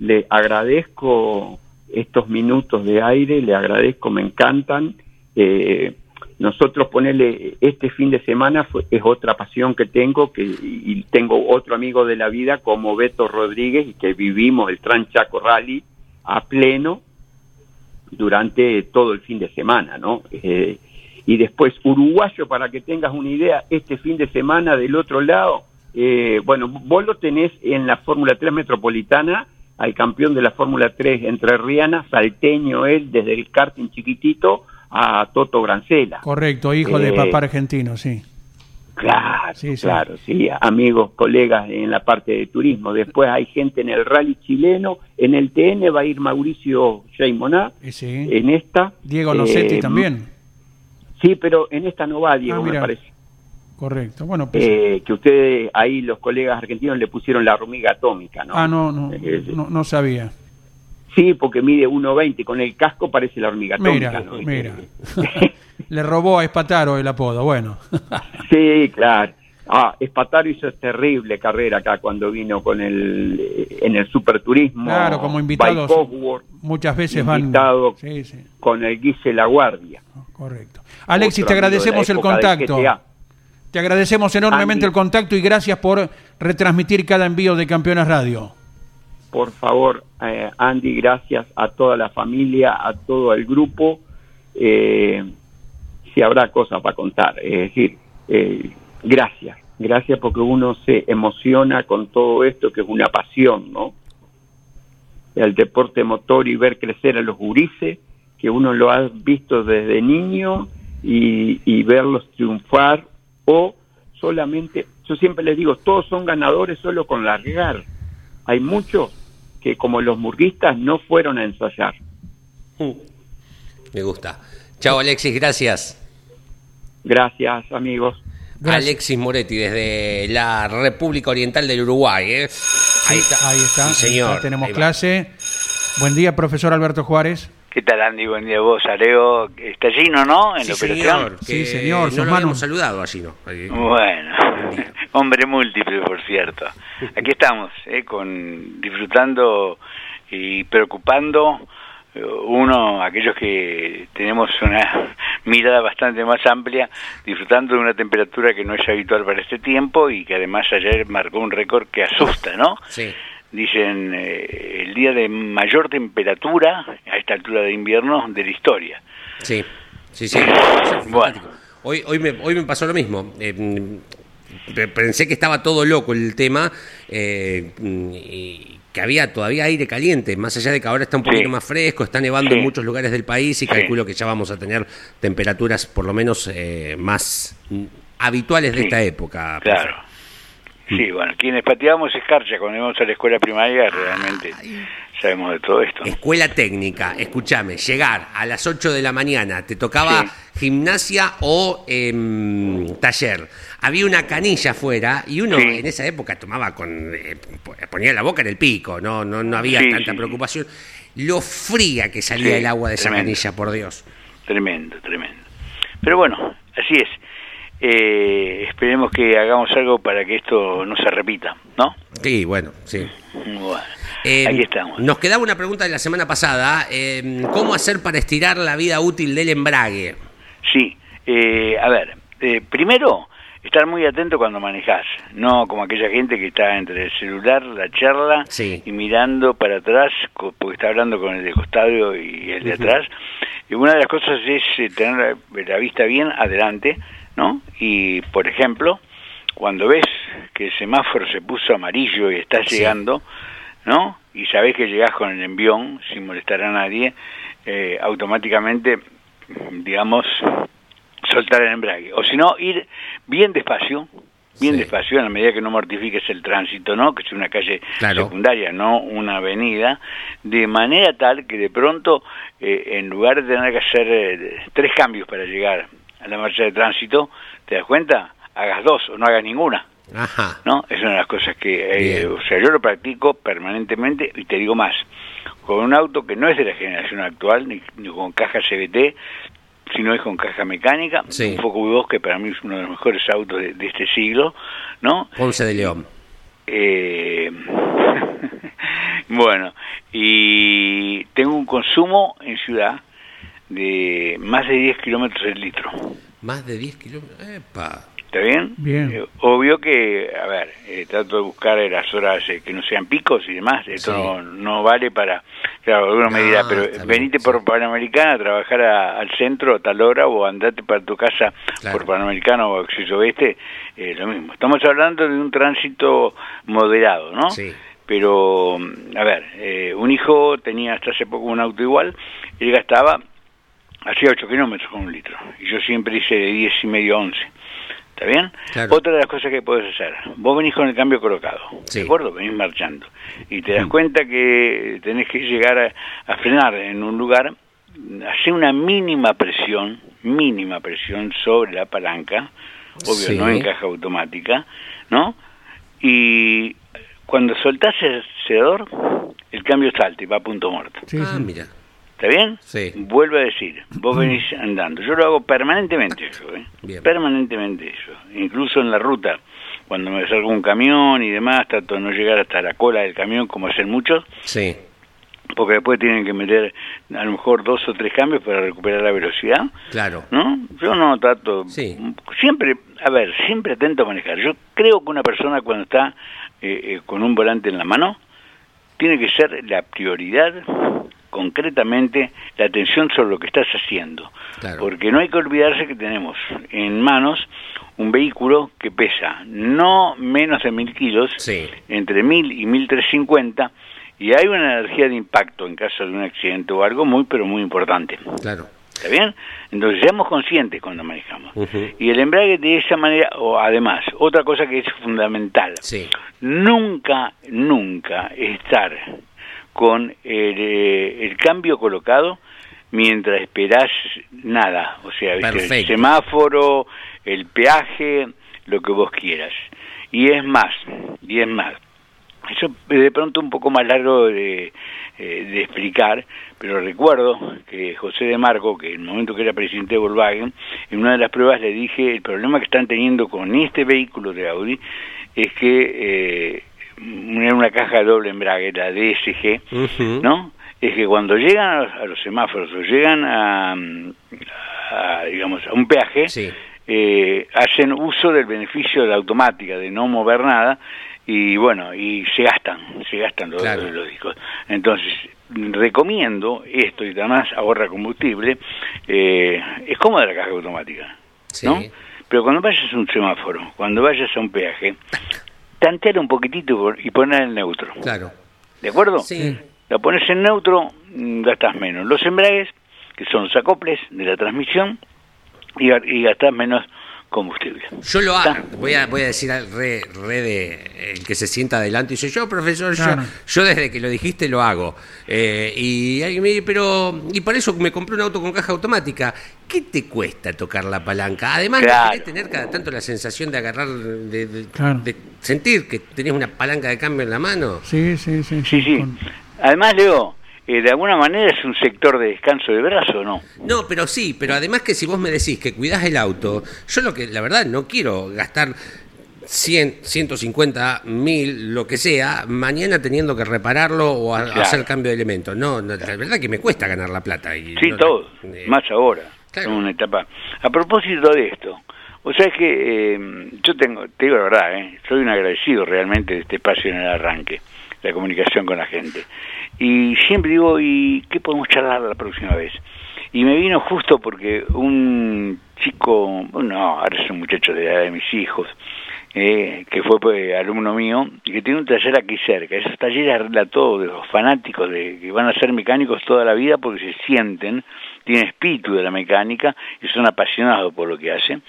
Le agradezco estos minutos de aire, le agradezco, me encantan. Eh, nosotros ponerle este fin de semana fue- es otra pasión que tengo que y tengo otro amigo de la vida como Beto Rodríguez y que vivimos el Tranchaco Rally a pleno durante todo el fin de semana, ¿no? Eh, y después, uruguayo, para que tengas una idea, este fin de semana del otro lado, eh, bueno, vos lo tenés en la Fórmula 3 Metropolitana, al campeón de la Fórmula 3 entre Riana, salteño él, desde el karting chiquitito a Toto Grancela. Correcto, hijo de Eh, papá argentino, sí. Claro, Sí, sí. claro, sí, amigos, colegas en la parte de turismo. Después hay gente en el rally chileno, en el TN va a ir Mauricio Jaimoná, Y sí. en esta. Diego Nocetti eh, también. Sí, pero en esta no va Diego, Ah, me parece. Correcto. Bueno, pues, Eh, que ustedes ahí, los colegas argentinos, le pusieron la hormiga atómica, ¿no? ah, no, no, Eh, no, no sabía. Sí, porque mide 1,20, con el casco parece la hormiga Mira, mira. *laughs* Le robó a Espataro el apodo, bueno. *laughs* sí, claro. Ah, Espataro hizo terrible carrera acá cuando vino con el eh, en el superturismo. Claro, como invitados. Cosworth, Muchas veces van. Sí, sí, con el Guise La Guardia. correcto. Alexis, Otro te agradecemos de el contacto. Te agradecemos enormemente Andy. el contacto y gracias por retransmitir cada envío de Campeones Radio. Por favor, eh, Andy, gracias a toda la familia, a todo el grupo. Eh, si habrá cosas para contar, es decir, eh, gracias, gracias porque uno se emociona con todo esto que es una pasión, ¿no? El deporte motor y ver crecer a los gurises, que uno lo ha visto desde niño y, y verlos triunfar o solamente, yo siempre les digo, todos son ganadores solo con largar. Hay muchos que como los murguistas no fueron a ensayar. Me gusta. Chao, Alexis, gracias. Gracias, amigos. Gracias. Alexis Moretti, desde la República Oriental del Uruguay. ¿eh? Ahí está. Ahí está. Sí, ahí señor. está, Tenemos Ahí va. clase. Buen día, profesor Alberto Juárez. ¿Qué tal, Andy? Buen día a vos, Areo. Está Gino, ¿no? En Sí, la operación. señor. Sí, señor, No lo manos. saludado allí, ¿no? Ahí. Bueno. *laughs* hombre múltiple, por cierto. Aquí estamos, ¿eh? con disfrutando y preocupando eh, uno, aquellos que tenemos una *laughs* mirada bastante más amplia, disfrutando de una temperatura que no es habitual para este tiempo y que además ayer marcó un récord que asusta, ¿no? Sí. Dicen eh, el día de mayor temperatura a esta altura de invierno de la historia. Sí, sí, sí. *laughs* Bueno. Hoy, hoy, me, hoy me pasó lo mismo. Eh, pensé que estaba todo loco el tema, eh, y que había todavía aire caliente, más allá de que ahora está un poquito Sí. más fresco, está nevando en muchos lugares del país y Sí. calculo que ya vamos a tener temperaturas por lo menos eh, más habituales de esta época. Claro. Sí, bueno, quienes pateábamos escarcha cuando íbamos a la escuela primaria realmente sabemos de todo esto. Escuela técnica, escúchame, llegar a las 8 de la mañana, te tocaba gimnasia o em, taller. Había una canilla afuera y uno Sí. en esa época tomaba con. eh, ponía la boca en el pico, no, no, no había Sí, tanta sí, preocupación. Lo fría que salía el agua de esa tremendo. canilla, por Dios. Tremendo, tremendo. Pero bueno, así es. Eh, esperemos que hagamos algo para que esto no se repita, ¿no? Sí, bueno, sí. Bueno, Eh, aquí estamos. Nos quedaba una pregunta de la semana pasada. em, ¿Cómo hacer para estirar la vida útil del embrague? Sí, eh, a ver, eh, primero, estar muy atento cuando manejas, no como aquella gente que está entre el celular, la charla Sí. y mirando para atrás, porque está hablando con el de costado y el de atrás. Y una de las cosas es eh, tener la, la vista bien adelante, ¿no? Y, por ejemplo, cuando ves que el semáforo se puso amarillo y estás Sí. llegando, ¿no? Y sabés que llegás con el envión sin molestar a nadie, eh, automáticamente, digamos, soltar el embrague. O si no, ir bien despacio, bien Sí. despacio, en la medida que no mortifiques el tránsito, ¿no? Que es una calle Claro. secundaria, no una avenida, de manera tal que de pronto, eh, en lugar de tener que hacer eh, tres cambios para llegar a la marcha de tránsito, ¿te das cuenta? Hagas dos o no hagas ninguna. Ajá. ¿no? Es una de las cosas que, eh, o sea, yo lo practico permanentemente y te digo más, con un auto que no es de la generación actual, ni, ni con caja CBT, sino es con caja mecánica, Sí. un Focus 2 que para mí es uno de los mejores autos de, de este siglo, ¿no? Ponce de León. Eh, *laughs* bueno, y tengo un consumo en ciudad de más de 10 kilómetros el litro. Más de 10 kilómetros. Epa. ¿Está bien? Bien. Eh, obvio que, a ver, eh, trato de buscar eh, las horas eh, que no sean picos y demás. Esto Sí. no, no vale para, claro, me No, dirá, pero bien, venite sí. por Panamericana a trabajar a- al centro a tal hora o andate para tu casa Claro. por Panamericana o Acceso Oeste, lo mismo. Estamos hablando de un tránsito moderado, ¿no? Sí. Pero, mm, a ver, eh, un hijo tenía hasta hace poco un auto igual, él gastaba, hacía 8 kilómetros con un litro, y yo siempre hice de 10 y medio a 11. ¿Está bien? Claro. Otra de las cosas que puedes hacer, vos venís con el cambio colocado, Sí. ¿de acuerdo? Venís marchando, y te das cuenta que tenés que llegar a, a frenar en un lugar, hacer una mínima presión, mínima presión sobre la palanca, obvio, Sí. no en caja automática, ¿no? Y cuando soltás el acelerador, el cambio salta y va a punto muerto. Sí, ah, mira. ¿Está bien? Sí. Vuelvo a decir, vos venís andando. Yo lo hago permanentemente eso, ¿eh? Bien. Permanentemente eso. Incluso en la ruta, cuando me salgo un camión y demás, trato de no llegar hasta la cola del camión como hacen muchos, Sí. porque después tienen que meter a lo mejor dos o tres cambios para recuperar la velocidad. Claro. ¿no? Yo no trato, Sí. siempre, a ver, siempre atento a manejar. Yo creo que una persona cuando está eh, eh, con un volante en la mano, tiene que ser la prioridad, concretamente, la atención sobre lo que estás haciendo. Claro. Porque no hay que olvidarse que tenemos en manos un vehículo que pesa no menos de mil kilos, Sí. entre mil y mil trescientos cincuenta, y hay una energía de impacto en caso de un accidente o algo muy, pero muy importante. Claro. ¿Está bien? Entonces seamos conscientes cuando manejamos. Y el embrague de esa manera, o además, otra cosa que es fundamental, Sí. nunca, nunca estar con el, eh, el cambio colocado mientras esperás nada, o sea, ¿viste? el semáforo, el peaje, lo que vos quieras. Y es más, y es más, eso es de pronto un poco más largo de, eh, de explicar, pero recuerdo que José de Marco, que en el momento que era presidente de Volkswagen, en una de las pruebas le dije, el problema que están teniendo con este vehículo de Audi es que eh, era una caja de doble embrague, la DSG, Ujú. ¿no? Es que cuando llegan a los, a los semáforos o llegan a, a, digamos, a un peaje, Sí. eh, hacen uso del beneficio de la automática, de no mover nada, y bueno, y se gastan, se gastan los, Claro. los discos. Entonces, recomiendo esto y además ahorra combustible, eh, es cómoda la caja automática, Sí. ¿no? Pero cuando vayas a un semáforo, cuando vayas a un peaje, tantear un poquitito y poner el neutro. Claro. ¿De acuerdo? Sí. La pones en neutro, mm, gastas menos. Los embragues, que son los acoples de la transmisión, y, y gastas menos combustible. Yo lo hago, voy a, voy a decir al re, re de el que se sienta adelante y dice, yo profesor, yo- Claro. yo, desde que lo dijiste lo hago. Eh, y alguien me dice, pero, y por eso me compré un auto con caja automática. ¿Qué te cuesta tocar la palanca? Además, Claro. ¿no querés tener cada tanto la sensación de agarrar, de, de- Claro. de sentir que tenés una palanca de cambio en la mano? Sí, sí, sí. Sí, sí. Con- Además, Leo, eh, de alguna manera es un sector de descanso de brazo, ¿no? No, pero sí, pero además que si vos me decís que cuidás el auto, yo lo que, la verdad, no quiero gastar 100, 150, 1000, lo que sea, mañana teniendo que repararlo o a- Claro. hacer cambio de elementos. No, no, la verdad que me cuesta ganar la plata. Y Sí, no- todo, eh, más ahora, claro. en una etapa. A propósito de esto, o sea que eh, yo tengo, te digo la verdad, eh, soy un agradecido realmente de este espacio en el arranque, la comunicación con la gente. Y siempre digo, ¿y qué podemos charlar la próxima vez? Y me vino justo porque un chico, no, ahora es un muchacho de la edad de mis hijos, eh, que fue pues, alumno mío y que tiene un taller aquí cerca. Esos talleres arregla todo de los fanáticos de que van a ser mecánicos toda la vida porque se sienten, tienen espíritu de la mecánica y son apasionados por lo que hacen.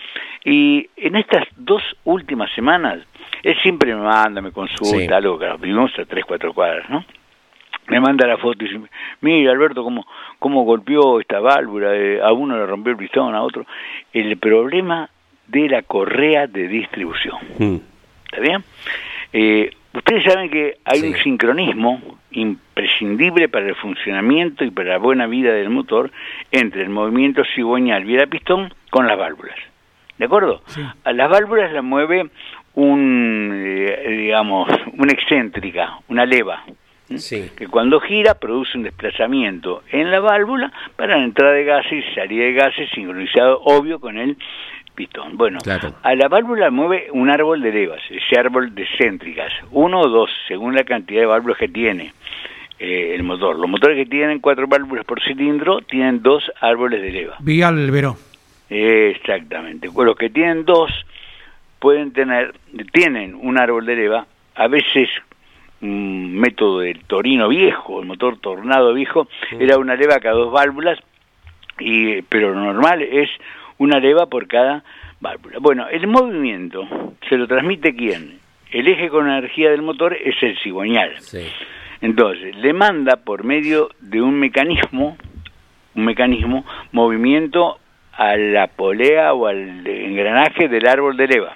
Y en estas dos últimas semanas, él siempre me manda, me consulta, Sí. algo que vivimos a tres, cuatro cuadras, ¿no? me manda la foto y dice, mira Alberto cómo, cómo golpeó esta válvula, eh, a uno le rompió el pistón, a otro. El problema de la correa de distribución. Mm. ¿Está bien? Eh, ustedes saben que hay Sí. un sincronismo imprescindible para el funcionamiento y para la buena vida del motor entre el movimiento cigüeñal vía pistón con las válvulas. ¿De acuerdo? Sí. A las válvulas las mueve un, eh, digamos, una excéntrica, una leva, Sí. que cuando gira produce un desplazamiento en la válvula para la entrada de gases y salida de gases sincronizado, obvio, con el pistón. Bueno, Claro. a la válvula mueve un árbol de levas, ese árbol de céntricas, uno o dos, según la cantidad de válvulas que tiene eh, el motor. Los motores que tienen cuatro válvulas por cilindro tienen dos árboles de leva. Vial Veró. Exactamente. Los que tienen dos pueden tener, tienen un árbol de leva, a veces un método del Torino viejo, el motor Tornado viejo, era una leva cada dos válvulas, y, pero lo normal es una leva por cada válvula. Bueno, el movimiento se lo transmite quién? El eje con energía del motor es el cigüeñal. Sí. Entonces, le manda por medio de un mecanismo, un mecanismo, movimiento a la polea o al engranaje del árbol de leva.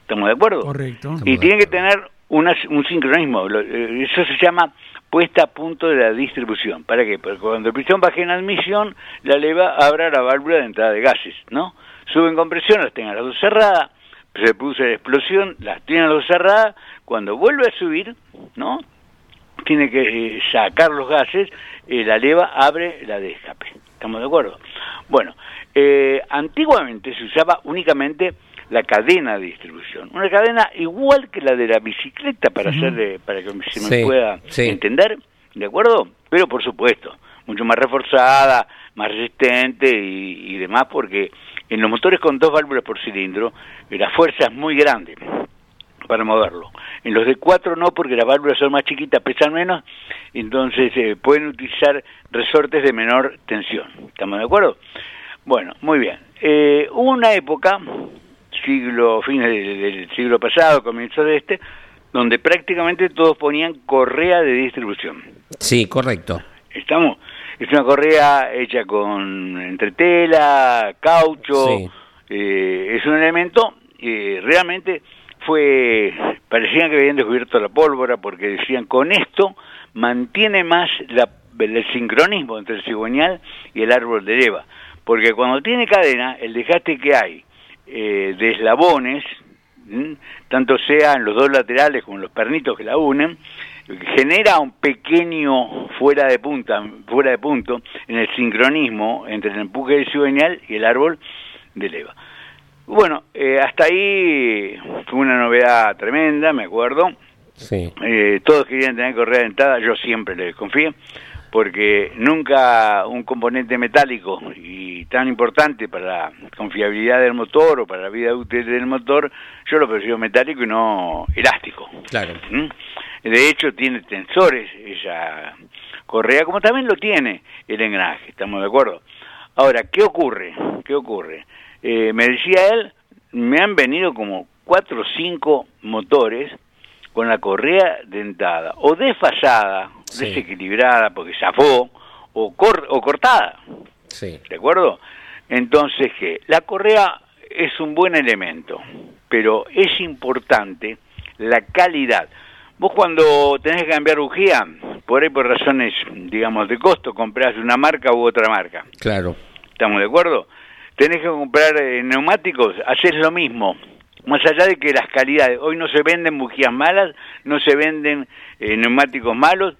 ¿Estamos de acuerdo? Correcto. Y tiene que tener una- un sincronismo. Lo- eh, Eso se llama puesta a punto de la distribución. ¿Para qué? Porque cuando el pistón baje en admisión, la leva abra la válvula de entrada de gases, ¿no? Sube en compresión, las tenga las dos cerradas, se produce la explosión, las tiene las dos cerradas, cuando vuelve a subir, ¿no? Tiene que eh, sacar los gases, eh, la leva abre la de escape. ¿Estamos de acuerdo? Bueno, eh, antiguamente se usaba únicamente la cadena de distribución. Una cadena igual que la de la bicicleta para hacer eh, para que se me Sí, pueda sí. entender, ¿de acuerdo? Pero por supuesto, mucho más reforzada, más resistente y, y demás, porque en los motores con dos válvulas por cilindro, la fuerza es muy grande para moverlo. En los de cuatro no, porque las válvulas son más chiquitas, pesan menos, entonces eh, pueden utilizar resortes de menor tensión. ¿Estamos de acuerdo? Bueno, muy bien. Eh, hubo una época, siglo, fines del, del siglo pasado, comienzo de este, donde prácticamente todos ponían correa de distribución. Sí, correcto. Estamos, es una correa hecha con entretela, caucho, Sí. eh, es un elemento, eh, realmente fue, parecían que habían descubierto la pólvora porque decían con esto mantiene más la- el sincronismo entre el cigüeñal y el árbol de leva, porque cuando tiene cadena, el desgaste que hay eh, de eslabones, ¿m? tanto sea en los dos laterales como en los pernitos que la unen, genera un pequeño fuera de punta, fuera de punto en el sincronismo entre el empuje del cigüeñal y el árbol de leva. Bueno, eh, hasta ahí fue una novedad tremenda, me acuerdo. Sí. Eh, todos querían tener correa dentada, yo siempre les confié. Porque nunca un componente metálico y tan importante para la confiabilidad del motor o para la vida útil del motor, yo lo prefiero metálico y no elástico. Claro. ¿Mm? De hecho, tiene tensores esa correa, como también lo tiene el engranaje, ¿estamos de acuerdo? Ahora, ¿qué ocurre? ¿Qué ocurre? Eh, me decía él, me han venido como cuatro o cinco motores con la correa dentada, o desfasada, Sí. desequilibrada porque zafó, o, cor- o cortada. Sí. ¿De acuerdo? Entonces, ¿qué? La correa es un buen elemento, pero es importante la calidad. Vos cuando tenés que cambiar bujía, por ahí por razones, digamos, de costo, comprás una marca u otra marca. Claro. ¿Estamos de acuerdo? Tenés que comprar eh, neumáticos, haces lo mismo. Más allá de que las calidades, hoy no se venden bujías malas, no se venden eh, neumáticos malos,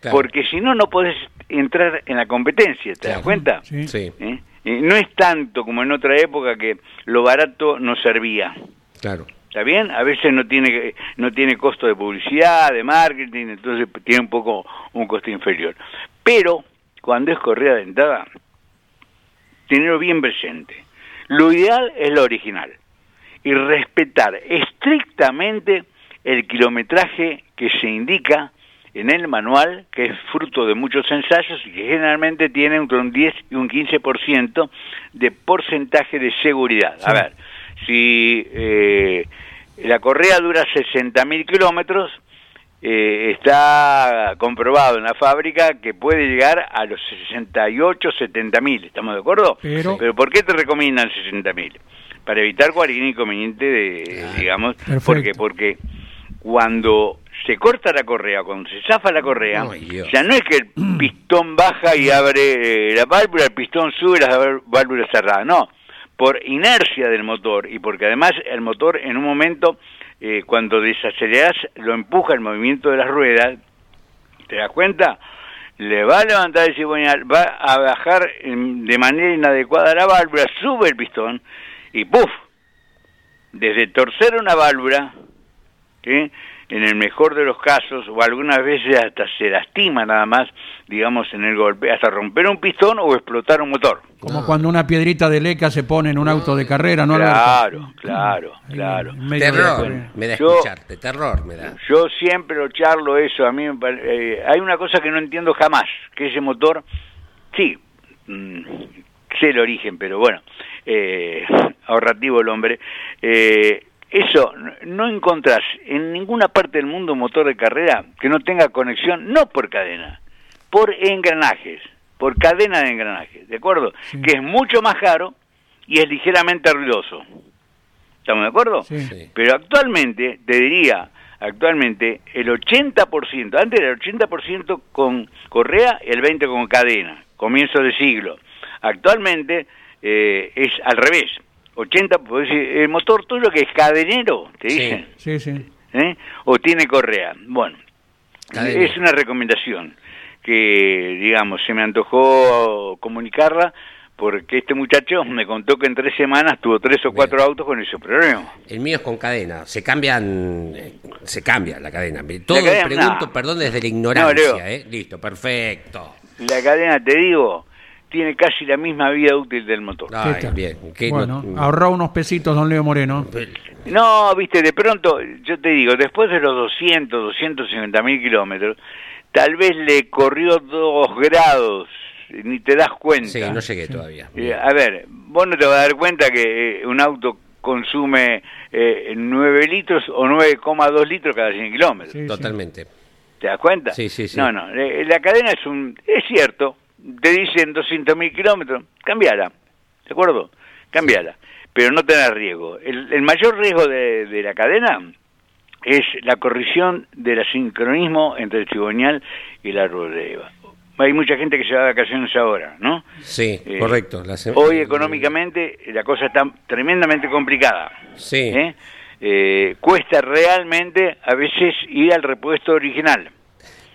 Claro. porque si no, no podés entrar en la competencia, ¿te das cuenta? Sí. Sí. ¿Eh? Eh, No es tanto como en otra época que lo barato no servía. Claro. ¿Está bien? A veces no tiene que- no tiene costo de publicidad, de marketing, entonces tiene un poco un costo inferior. Pero cuando es correa dentada, tenerlo bien presente. Lo ideal es lo original y respetar estrictamente el kilometraje que se indica en el manual, que es fruto de muchos ensayos y que generalmente tiene entre un 10 y un 15% de porcentaje de seguridad. A ver, si eh, la correa dura 60.000 kilómetros, eh, está comprobado en la fábrica que puede llegar a los 68, 70 mil, ¿estamos de acuerdo? Pero- ¿por qué te recomiendan 60 mil? Para evitar cualquier inconveniente de, digamos, Perfecto. porque porque cuando se corta la correa, cuando se zafa la correa, ya no es que el *clears throat* pistón baja y abre eh, la válvula, el pistón sube la vál- válvula cerrada, no, por inercia del motor y porque además el motor en un momento, eh, cuando desaceleras, lo empuja el movimiento de las ruedas, ¿te das cuenta? Le va a levantar el cigüeñal, va a bajar em, de manera inadecuada la válvula, sube el pistón y ¡puf! Desde torcer una válvula, ¿sí? en el mejor de los casos, o algunas veces hasta se lastima nada más, digamos, en el golpe, hasta romper un pistón o explotar un motor. Como cuando una piedrita de leca se pone en un auto de carrera, ¿no? Claro, Alberto? claro, claro. de Terror. Me da Yo- escucharte. Terror me da. Yo siempre lo charlo eso, a mí eh, hay una cosa que no entiendo jamás, que ese motor, sí, mm, sé el origen, pero bueno, eh, ahorrativo el hombre, eh, eso, no- encontrás en ninguna parte del mundo un motor de carrera que no tenga conexión, no por cadena, por engranajes, por cadena de engranajes, ¿de acuerdo? Sí. Que es mucho más caro y es ligeramente ruidoso. ¿Estamos de acuerdo? Sí. Sí. Pero actualmente, te diría, actualmente el 80%, antes era el 80% con correa y el 20% con cadena, comienzo de siglo. Actualmente eh, es al revés, 80, pues, el motor tuyo que es cadenero, te Sí. dicen, Sí, sí. ¿eh? o tiene correa. Bueno, Cadena. es una recomendación que, digamos, se me antojó comunicarla porque este muchacho me contó que en tres semanas tuvo tres o cuatro autos con ese problema. El mío es con cadena. Se cambian. eh, Se cambia la cadena. Todo cadena, pregunto, no. perdón, desde la No, ignorancia. Leo. ¿eh? Listo, perfecto. La cadena, te digo, tiene casi la misma vida útil del motor. Ay, bien. que Bueno, no- ahorró unos pesitos, don Leo Moreno. No, viste, de pronto, yo te digo, después de los 200, 250 mil kilómetros, tal vez le corrió dos grados, ni te das cuenta. Sí, no llegué todavía. Eh, a ver, vos no te vas a dar cuenta que eh, un auto consume eh, 9 litros o 9,2 litros cada 100 kilómetros. Sí, sí. Totalmente. ¿Te das cuenta? Sí, sí, sí. No, no, eh, la cadena es un... Es cierto, te dicen 200 mil kilómetros, cambiala, ¿de acuerdo? Cambiala, pero no tenés riesgo. El, el mayor riesgo de, de la cadena es la corrección del sincronismo entre el cigüeñal y la rueda. Hay mucha gente que se va de vacaciones ahora, ¿no? Sí, Eh, correcto. La Hoy económicamente la cosa está tremendamente complicada. Sí. ¿eh? Eh, cuesta realmente a veces ir al repuesto original.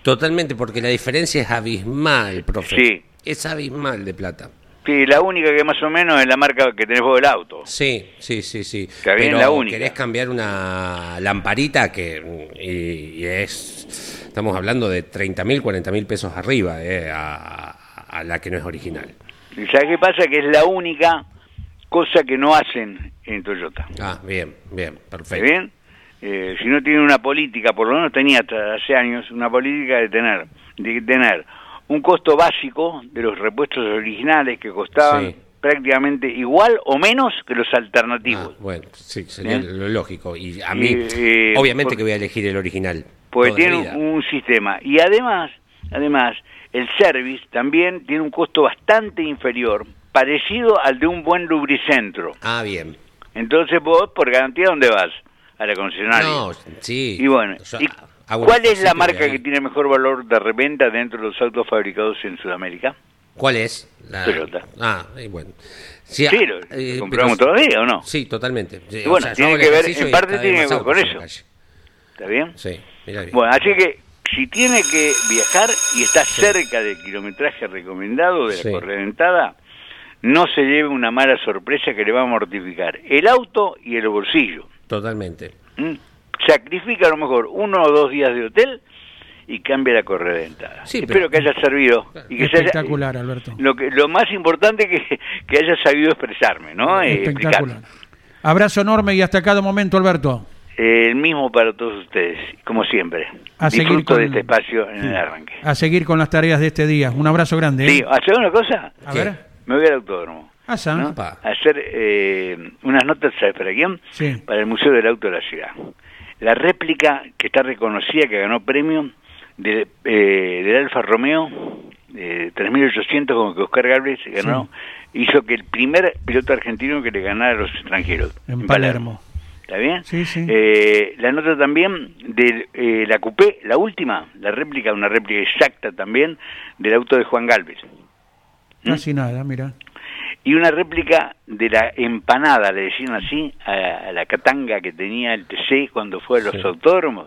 Totalmente, porque la diferencia es abismal, profe. Sí. Es abismal de plata. Sí, la única que más o menos es la marca que tenés vos del auto. Sí, sí, sí, sí. Bien, Pero la única. querés cambiar una lamparita que y, y es estamos hablando de 30 mil, 40 mil pesos arriba eh, a, a la que no es original. ¿Y ¿Sabes qué pasa? Que es la única cosa que no hacen en Toyota. Ah, bien, bien, ¿Está perfecto. bien? Eh, si no tienen una política, por lo menos tenía hasta hace años, una política de tener, de tener un costo básico de los repuestos originales que costaban Sí. prácticamente igual o menos que los alternativos. Ah, bueno, sí, sería Bien. lo lógico. Y a mí, Y, eh, obviamente por- que voy a elegir el original. Porque tiene un sistema. Y además, además, el service también tiene un costo bastante inferior, parecido al de un buen lubricentro. Ah, bien. Entonces vos, por garantía, ¿dónde vas? A la concesionaria. No, sí. Y bueno, Yo ¿y hago un ¿cuál es la marca que tiene mejor valor de reventa dentro de los autos fabricados en Sudamérica? ¿Cuál es? La... Toyota. Ah, y bueno. Sí, Sí, ah, lo eh, compramos pero- todavía, ¿o no? Sí, totalmente. Sí, Y bueno, tiene que ver- en parte tiene que ver con eso. ¿Está bien? Sí, mira bien. Bueno, así que si tiene que viajar y está cerca del kilometraje recomendado de la Sí. corredentada, no se lleve una mala sorpresa que le va a mortificar el auto y el bolsillo. Totalmente. ¿m? Sacrifica a lo mejor uno o dos días de hotel y cambia la corredentada. Sí, Espero pero- que haya servido. Y que se haya- Espectacular, Alberto. lo, que, lo más importante que, que haya sabido expresarme, ¿no? Eh, Espectacular. explicarme. Abrazo enorme y hasta cada momento, Alberto. El mismo para todos ustedes, como siempre. A seguir Disfruto con- de este espacio en el arranque. A seguir con las tareas de este día. Un abrazo grande. ¿eh? Sí, ¿hacer una cosa? A ¿Qué? ver. Me voy al autódromo. Ah, hacer eh, unas notas, ¿sabes para quién? Sí. Para el Museo del Auto de la Ciudad. La réplica que está reconocida, que ganó premio, de, eh, del Alfa Romeo, eh, 3800, como que Oscar Galvez ganó, hizo que el primer piloto argentino que le ganara a los extranjeros. En Palermo. ¿Está bien? Sí, sí. Eh, la nota también de eh, la Coupé, la última, la réplica, una réplica exacta también, del auto de Juan Galvez. ¿Mm? Casi nada, mira. Y una réplica de la empanada, le decían así, a, a la catanga que tenía el TC cuando fue a los Sí. autódromos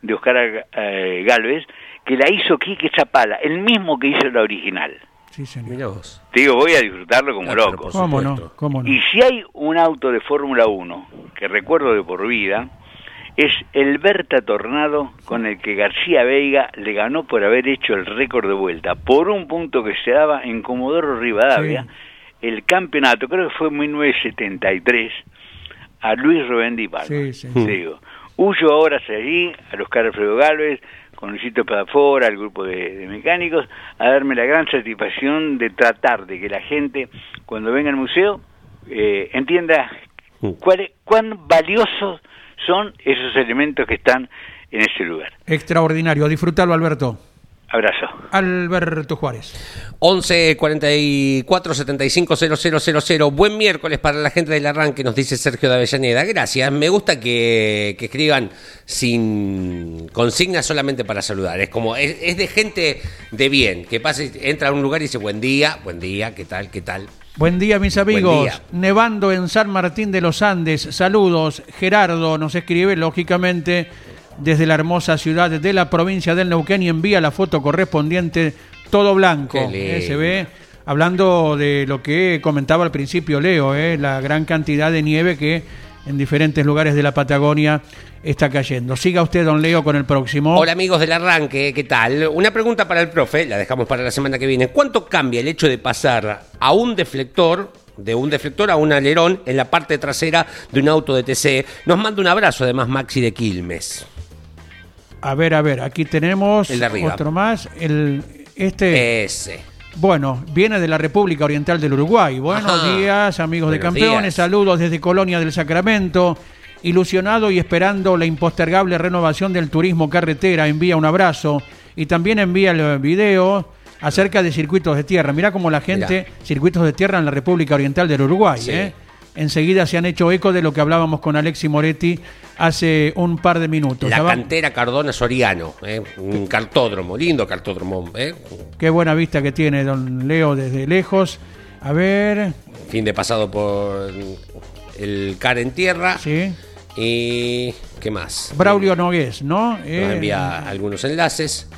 de Oscar eh, Galvez, que la hizo Quique Zapala, el mismo que hizo la original. Sí, señor. Mira vos. Te digo, voy a disfrutarlo como Ah, pero loco. ¿Cómo no? ¿Cómo no? Y si hay un auto de Fórmula 1 que recuerdo de por vida, es el Berta Tornado con el que García Veiga le ganó por haber hecho el récord de vuelta, por un punto que se daba en Comodoro Rivadavia, Sí. El campeonato, creo que fue en 1973, a Luis Rubén Di Palma. Sí, sí. Te digo, huyo ahora hacia allí, a los Alfredo Galvez, con Luisito Pedafora, al grupo de, de mecánicos, a darme la gran satisfacción de tratar de que la gente, cuando venga al museo, eh, entienda Mm. cuál es- cuán valiosos son esos elementos que están en ese lugar. Extraordinario. Disfrutalo, Alberto. Abrazo. Alberto Juárez. 11 44 75 0000. Buen miércoles para la gente del arranque, nos dice Sergio de Avellaneda. Gracias. Me gusta que, que escriban sin consignas solamente para saludar. Es como, es, es de gente de bien, que pasa, y entra a un lugar y dice buen día, buen día, ¿qué tal, qué tal? Buen día, mis Buen amigos. día. Nevando en San Martín de los Andes. Saludos. Gerardo nos escribe, lógicamente, desde la hermosa ciudad de la provincia del Neuquén y envía la foto correspondiente, todo blanco. Eh, se ve, hablando de lo que comentaba al principio Leo, eh, la gran cantidad de nieve que en diferentes lugares de la Patagonia está cayendo. Siga usted, don Leo, con el próximo. Hola amigos del arranque, ¿qué tal? Una pregunta para el profe, la dejamos para la semana que viene. ¿Cuánto cambia el hecho de pasar a un deflector, de un deflector a un alerón en la parte trasera de un auto de TC? Nos manda un abrazo además Maxi de Quilmes. A ver, a ver, aquí tenemos El de arriba. otro más. El, este. Ese. Bueno, viene de la República Oriental del Uruguay. Buenos Ajá. días, amigos de campeones. días. Saludos desde Colonia del Sacramento. Ilusionado y esperando la impostergable renovación del turismo carretera. Envía un abrazo y también envía el video acerca de circuitos de tierra. Mirá cómo la gente, circuitos de tierra en la República Oriental del Uruguay. Sí. ¿eh? Enseguida se han hecho eco de lo que hablábamos con Alexi Moretti hace un par de minutos. La cantera Cardona Soriano, ¿eh? un cartódromo, lindo cartódromo. ¿eh? Qué buena vista que tiene don Leo desde lejos. A ver, Fin de pasado por el CAR en tierra. sí. Y. ¿Qué más? Braulio Nogués, ¿no? Nos Eh, envía algunos enlaces.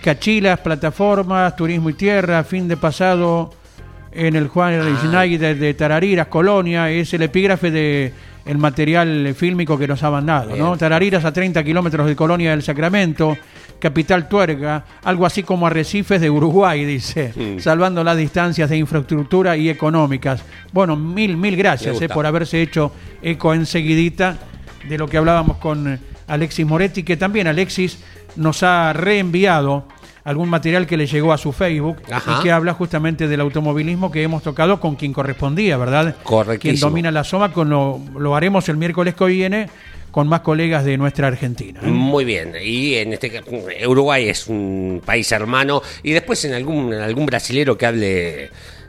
Cachilas, plataformas, turismo y tierra, fin de pasado en el Juan Ah. Schneider de Tarariras, Colonia, es el epígrafe de el material fílmico que nos ha mandado, ¿no? Tarariras a 30 kilómetros de Colonia del Sacramento, Capital Tuerga, algo así como Arrecifes de Uruguay, dice, salvando las distancias de infraestructura y económicas. Bueno, mil, mil gracias eh, por haberse hecho eco enseguidita de lo que hablábamos con Alexis Moretti, que también Alexis nos ha reenviado algún material que le llegó a su Facebook Ajá. y que habla justamente del automovilismo que hemos tocado con quien correspondía, ¿verdad? Correctísimo. Quien domina la SOMA, con lo, lo haremos el miércoles que viene con más colegas de nuestra Argentina. ¿eh? Muy bien, y en este ca- Uruguay es un país hermano y después en algún en algún brasilero que hable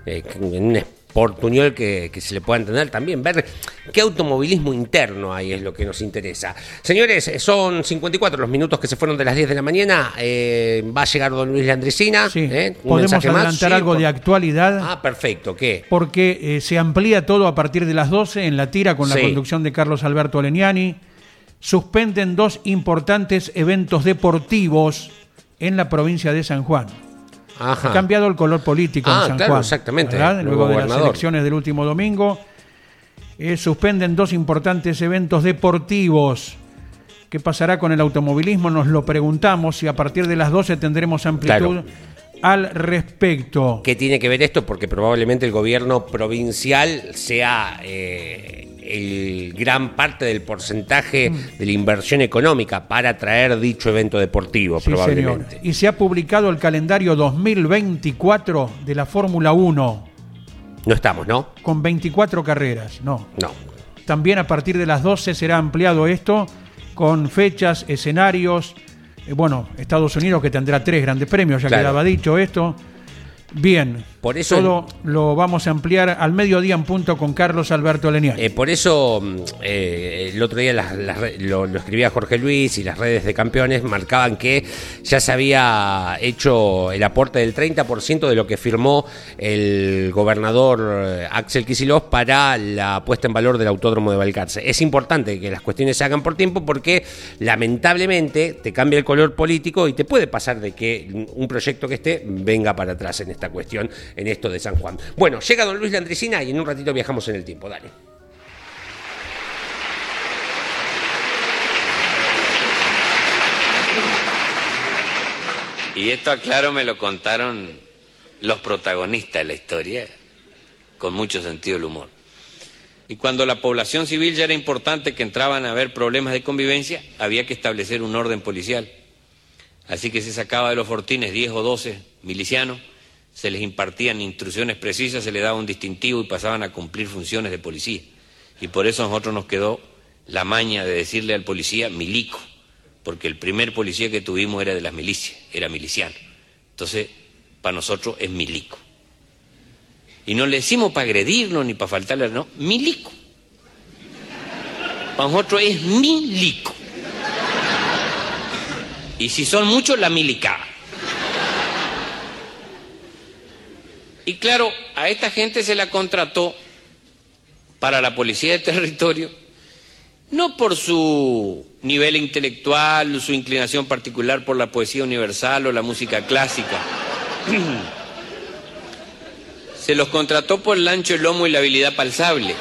eh, en un portuñol que, que se le pueda entender también, ver qué automovilismo interno hay es lo que nos interesa. Señores, son 54 los minutos que se fueron de las 10 de la mañana, eh, va a llegar don Luis Landricina. Sí, ¿eh? Podemos adelantar Sí, algo por- de actualidad. Ah, perfecto, ¿qué? porque eh, se amplía todo a partir de las 12 en la tira con la Sí. conducción de Carlos Alberto Leniani. Suspenden dos importantes eventos deportivos en la provincia de San Juan. Ajá. Ha cambiado el color político Ah, en San claro, Juan. exactamente. Luego de las elecciones del último domingo. eh, suspenden dos importantes eventos deportivos. ¿Qué pasará con el automovilismo? Nos lo preguntamos y a partir de las 12 tendremos amplitud Claro. al respecto. ¿Qué tiene que ver esto? Porque probablemente el gobierno provincial sea eh, el gran parte del porcentaje Mm. de la inversión económica para traer dicho evento deportivo, Sí, señor. probablemente. Y se ha publicado el calendario 2024 de la Fórmula 1 No estamos, ¿no? con 24 carreras. No. No. También a partir de las 12 será ampliado esto con fechas, escenarios. Eh, bueno, Estados Unidos que tendrá tres grandes premios, ya Claro. quedaba dicho esto. Bien. Por eso- Todo lo vamos a ampliar al mediodía en punto con Carlos Alberto Leniani. Eh, por eso, mm, eh, el otro día las- las re- lo, lo escribía Jorge Luis y las redes de campeones marcaban que ya se había hecho el aporte del 30% de lo que firmó el gobernador eh, Axel Kicillof para la puesta en valor del autódromo de Balcarce. Es importante que las cuestiones se hagan por tiempo porque lamentablemente te cambia el color político y te puede pasar de que un proyecto que esté venga para atrás en esta cuestión, en esto de San Juan. Bueno, llega don Luis Landricina y en un ratito viajamos en el tiempo. Dale. Y esto, aclaro, me lo contaron los protagonistas de la historia, con mucho sentido del humor. Y cuando la población civil ya era importante que entraban a haber problemas de convivencia, había que establecer un orden policial. Así que se sacaba de los fortines 10 o 12 milicianos, se les impartían instrucciones precisas, se les daba un distintivo y pasaban a cumplir funciones de policía. Y por eso a nosotros nos quedó la maña de decirle al policía milico, porque el primer policía que tuvimos era de las milicias, era miliciano. Entonces, para nosotros es milico. Y no le decimos para agredirnos ni para faltarle, no, milico. Para nosotros es milico. Y si son muchos, la milicada. Y claro, a esta gente se la contrató para la policía de territorio, no por su nivel intelectual, su inclinación particular por la poesía universal o la música clásica. *clears throat* Se los contrató por el ancho, el lomo y la habilidad palsable.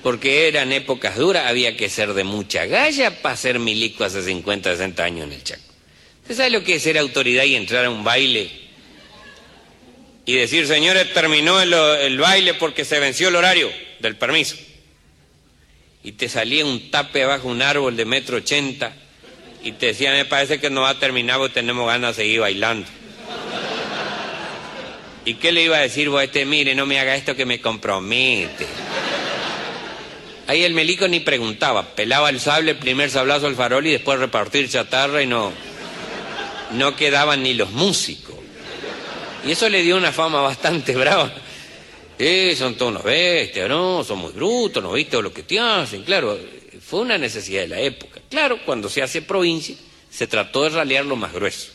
Porque eran épocas duras, había que ser de mucha galla para ser milico hace 50, 60 años en el Chaco. ¿Usted sabe lo que es ser autoridad y entrar a un baile y decir, señores, terminó el, baile porque se venció el horario del permiso? Y te salía un tape abajo un árbol de metro ochenta y te decía, me parece que no va a terminar porque tenemos ganas de seguir bailando. ¿Y qué le iba a decir vos a este? Mire, no me haga esto que me compromete. Ahí el melico ni preguntaba, pelaba el sable, el primer sablazo al farol y después repartir chatarra y no, no quedaban ni los músicos. Y eso le dio una fama bastante *laughs* brava. Eh, son todos unos bestias, ¿no? Son muy brutos, ¿no viste lo que te hacen? Claro, fue una necesidad de la época. Claro, cuando se hace provincia, se trató de ralear lo más grueso.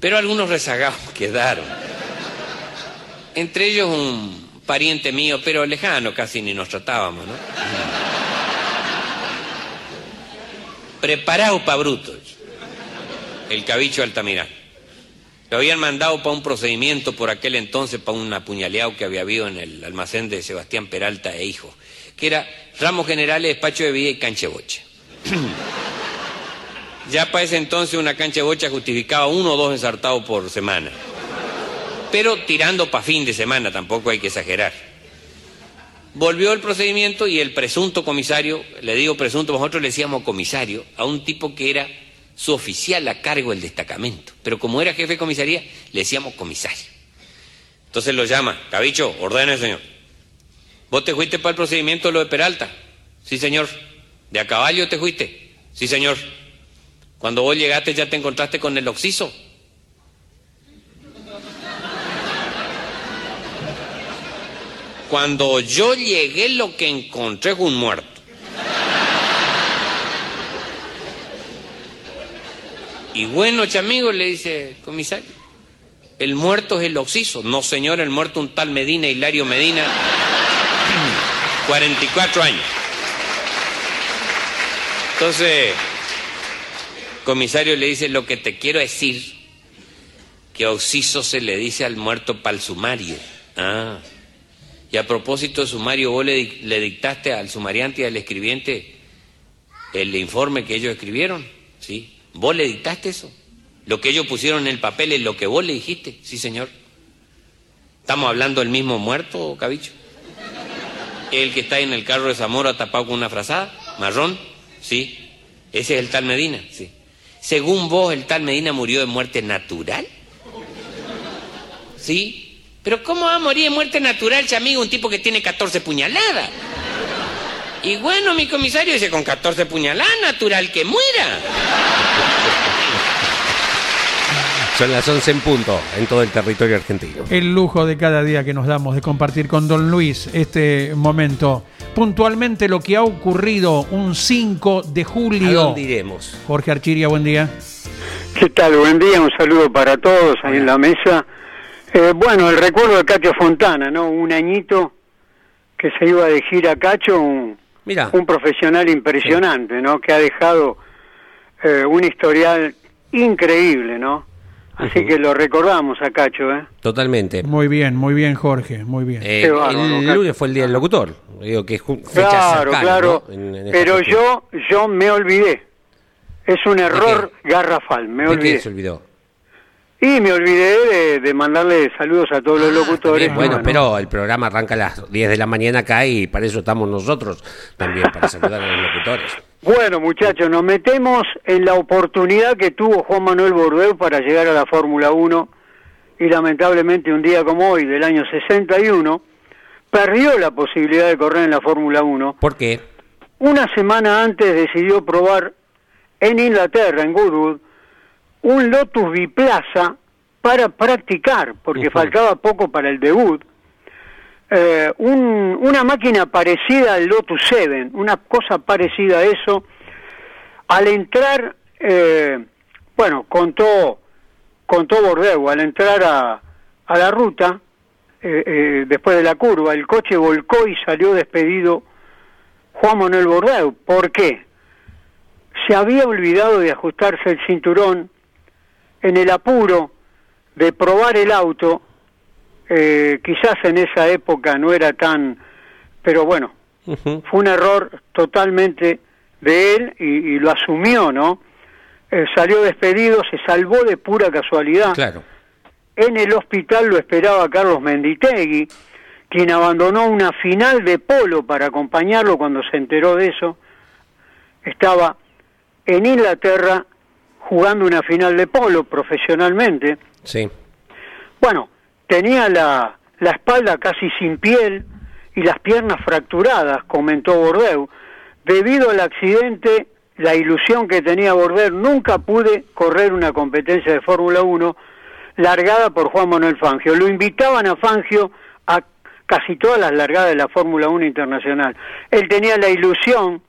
Pero algunos rezagados *laughs* quedaron. Entre ellos un pariente mío, pero lejano, casi ni nos tratábamos, ¿no? Preparado para brutos. El cabicho Altamirano. Lo habían mandado para un procedimiento por aquel entonces, para un apuñaleado que había habido en el almacén de Sebastián Peralta e hijo, que era ramos generales, despacho de vida y cancha de bocha. *clears throat* ya para ese entonces una cancha justificaba uno o dos ensartados por semana. Pero tirando para fin de semana, tampoco hay que exagerar. Volvió el procedimiento y el presunto comisario, le digo presunto, nosotros le decíamos comisario, a un tipo que era su oficial a cargo del destacamento. Pero como era jefe de comisaría, le decíamos comisario. Entonces lo llama, Cabicho, ordene, señor. ¿Vos te fuiste para el procedimiento de lo de Peralta? Sí, señor. ¿De a caballo te fuiste? Sí, señor. Cuando vos llegaste ya te encontraste con el oxiso. Cuando yo llegué lo que encontré fue un muerto. Y bueno, chamigo, le dice el comisario, el muerto es el oxiso. No, señor, el muerto un tal Medina, Hilario Medina, *clears throat* 44 años. Entonces, comisario le dice, lo que te quiero decir, que oxiso se le dice al muerto para el sumario. Ah, y a propósito de sumario, vos le, le dictaste al sumariante y al escribiente el informe que ellos escribieron, ¿sí? ¿Vos le dictaste eso? Lo que ellos pusieron en el papel es lo que vos le dijiste. Sí, señor. ¿Estamos hablando del mismo muerto, Cabicho? ¿El que está en el carro de Zamora tapado con una frazada? ¿Marrón? Sí. ¿Ese es el tal Medina? Sí. Según vos, el tal Medina murió de muerte natural. ¿Sí? Pero ¿cómo va a morir de muerte natural, amigo, un tipo que tiene 14 puñaladas? Y bueno, mi comisario dice, con 14 puñaladas, natural que muera. Son las 11 en punto en todo el territorio argentino. El lujo de cada día que nos damos de compartir con don Luis este momento. Puntualmente lo que ha ocurrido un 5 de julio. ¿A dónde iremos? Jorge Archiria, buen día. ¿Qué tal? Buen día, un saludo para todos ahí en la mesa. Eh, bueno, el recuerdo de Cacho Fontana, ¿no? Un añito que se iba de gira a Cacho, un, Mira, un profesional impresionante, ¿no? Que ha dejado eh, un historial increíble, ¿no? Así que lo recordamos a Cacho, ¿eh? totalmente. Muy bien, muy bien, Jorge, muy bien. Eh, bárbaro, el Cacho. lunes fue el día del locutor. Digo que es ju- fecha Claro, cercana, claro. ¿no? En- en esta Pero cuestión. yo, yo me olvidé. Es un error garrafal, me ¿De qué olvidé. se olvidó? Y me olvidé de, de mandarle saludos a todos los Ah, locutores. bueno, ¿no? pero el programa arranca a las 10 de la mañana acá y para eso estamos nosotros también, para saludar a los locutores. Bueno, muchachos, nos metemos en la oportunidad que tuvo Juan Manuel Bordeu para llegar a la Fórmula 1 y lamentablemente un día como hoy, del año 61, perdió la posibilidad de correr en la Fórmula 1. ¿Por qué? Una semana antes decidió probar en Inglaterra, en Goodwood, un Lotus biplaza para practicar, porque faltaba poco para el debut. Eh, un- una máquina parecida al Lotus 7, una cosa parecida a eso. Al entrar, eh, bueno, contó, contó Bordeu, al entrar a, a la ruta, eh, eh, después de la curva, el coche volcó y salió despedido Juan Manuel Bordeu. ¿Por qué? Se había olvidado de ajustarse el cinturón en el apuro de probar el auto. eh, quizás en esa época no era tan, pero bueno, fue un error totalmente de él y, y lo asumió, ¿no? Eh, salió despedido, se salvó de pura casualidad. Claro. En el hospital lo esperaba Carlos Menditegui, quien abandonó una final de polo para acompañarlo cuando se enteró de eso. Estaba en Inglaterra jugando una final de polo profesionalmente. Sí. Bueno, tenía la, la espalda casi sin piel y las piernas fracturadas, comentó Bordeu. Debido al accidente, la ilusión que tenía Bordeu, nunca pude correr una competencia de Fórmula 1 largada por Juan Manuel Fangio. Lo invitaban a Fangio a casi todas las largadas de la Fórmula 1 internacional. Él tenía la ilusión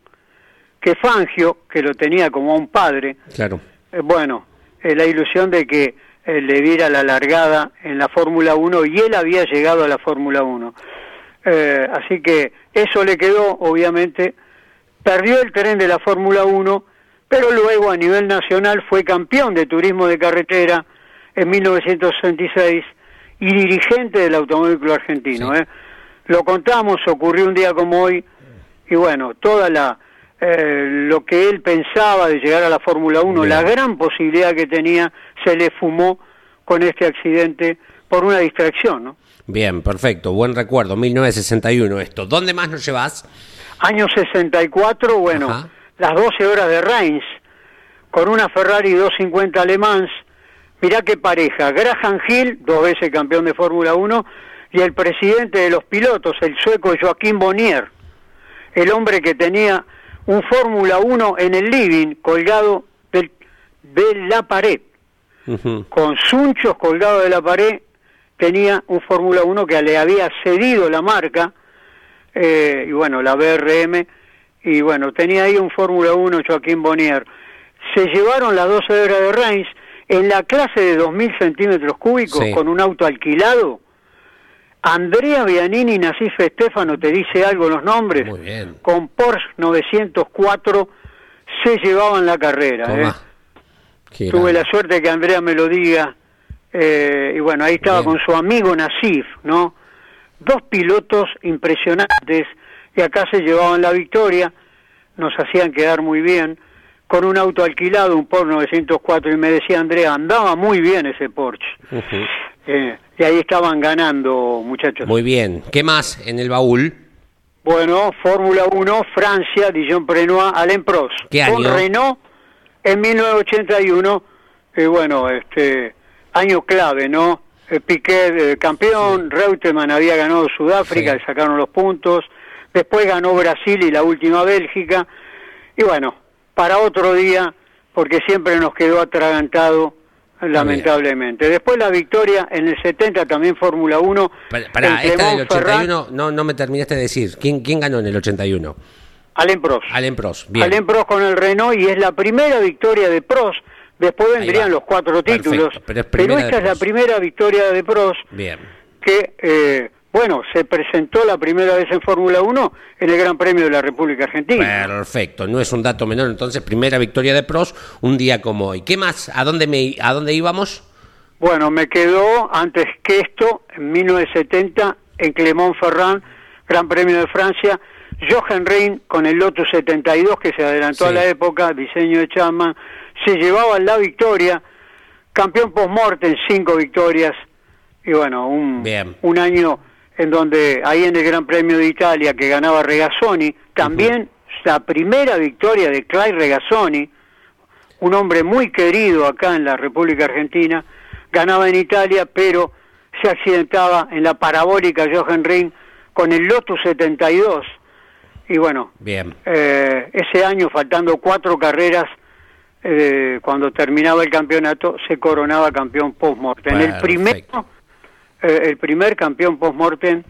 que Fangio, que lo tenía como a un padre, Claro. Eh, bueno, la ilusión de que eh, le diera la largada en la Fórmula 1 y él había llegado a la Fórmula 1. Eh, así que eso le quedó, obviamente, perdió el tren de la Fórmula 1, pero luego a nivel nacional fue campeón de turismo de carretera en 1966 y dirigente del Automóvil Club Argentino. ¿eh? Lo contamos, ocurrió un día como hoy, y bueno, toda la eh, lo que él pensaba de llegar a la Fórmula 1, la gran posibilidad que tenía, se le fumó con este accidente por una distracción, ¿no? Bien, perfecto, buen recuerdo, 1961 esto. ¿Dónde más nos llevas? Año 64, bueno, Ajá. las 12 horas de Reims, con una Ferrari 250 Le Mans, mirá qué pareja, Graham Hill, dos veces campeón de Fórmula 1, y el presidente de los pilotos, el sueco Joaquín Bonnier, el hombre que tenía un Fórmula 1 en el living colgado del- de la pared, con sunchos colgados de la pared, tenía un Fórmula 1 que le había cedido la marca, eh, y bueno, la BRM, y bueno, tenía ahí un Fórmula 1 Joaquín Bonnier. Se llevaron las 12 horas de Reims en la clase de 2.000 centímetros cúbicos Sí. con un auto alquilado. Andrea Bianini y Nasif Estefano, ¿te dice algo los nombres? Muy bien. Con Porsche 904 se llevaban la carrera. ¿eh? Tuve la suerte que Andrea me lo diga. eh, y bueno, ahí estaba Bien. con su amigo Nasif, ¿no? Dos pilotos impresionantes y acá se llevaban la victoria, nos hacían quedar muy bien, con un auto alquilado, un Porsche 904, y me decía Andrea, andaba muy bien ese Porsche. Eh, y ahí estaban ganando, muchachos. Muy bien. ¿Qué más en el baúl? Bueno, Fórmula 1, Francia, Dijon Prenois, Alain Prost. ¿Qué Con año? Renault en 1981, y bueno, este año clave, ¿no? Eh, Piquet eh, campeón, Reutemann había ganado Sudáfrica, Sí. le sacaron los puntos, después ganó Brasil y la última Bélgica, y bueno, para otro día, porque siempre nos quedó atragantado, lamentablemente. Después la victoria en el 70 también Fórmula 1. Para, para esta del Clermont Ferrand, 81 no, no me terminaste de decir. ¿Quién, quién ganó en el 81? Alain Prost. Alain Prost. Bien. Prost con el Renault y es la primera victoria de Prost. Después vendrían los cuatro Perfecto, títulos. pero es Pero, primera esta es la primera victoria de Prost Bien. que, eh, bueno, se presentó la primera vez en Fórmula 1 en el Gran Premio de la República Argentina. Perfecto, no es un dato menor. Entonces, primera victoria de Prost, un día como hoy. ¿Qué más? ¿A dónde, me, a dónde íbamos? Bueno, me quedó antes que esto, en 1970, en Clermont-Ferrand, Gran Premio de Francia, Jochen Rin con el Lotus 72, que se adelantó Sí. a la época, diseño de Chapman, se llevaba la victoria, campeón post-mortem, cinco victorias, y bueno, un, Bien. un año en donde ahí en el Gran Premio de Italia que ganaba Regazzoni, también la primera victoria de Clay Regazzoni, un hombre muy querido acá en la República Argentina, ganaba en Italia, pero se accidentaba en la parabólica Jochen Ring con el Lotus 72. Y bueno, Bien. eh, ese año, faltando cuatro carreras, eh, cuando terminaba el campeonato, se coronaba campeón post-mortem. El Perfecto. Eh, el primer campeón post-mortem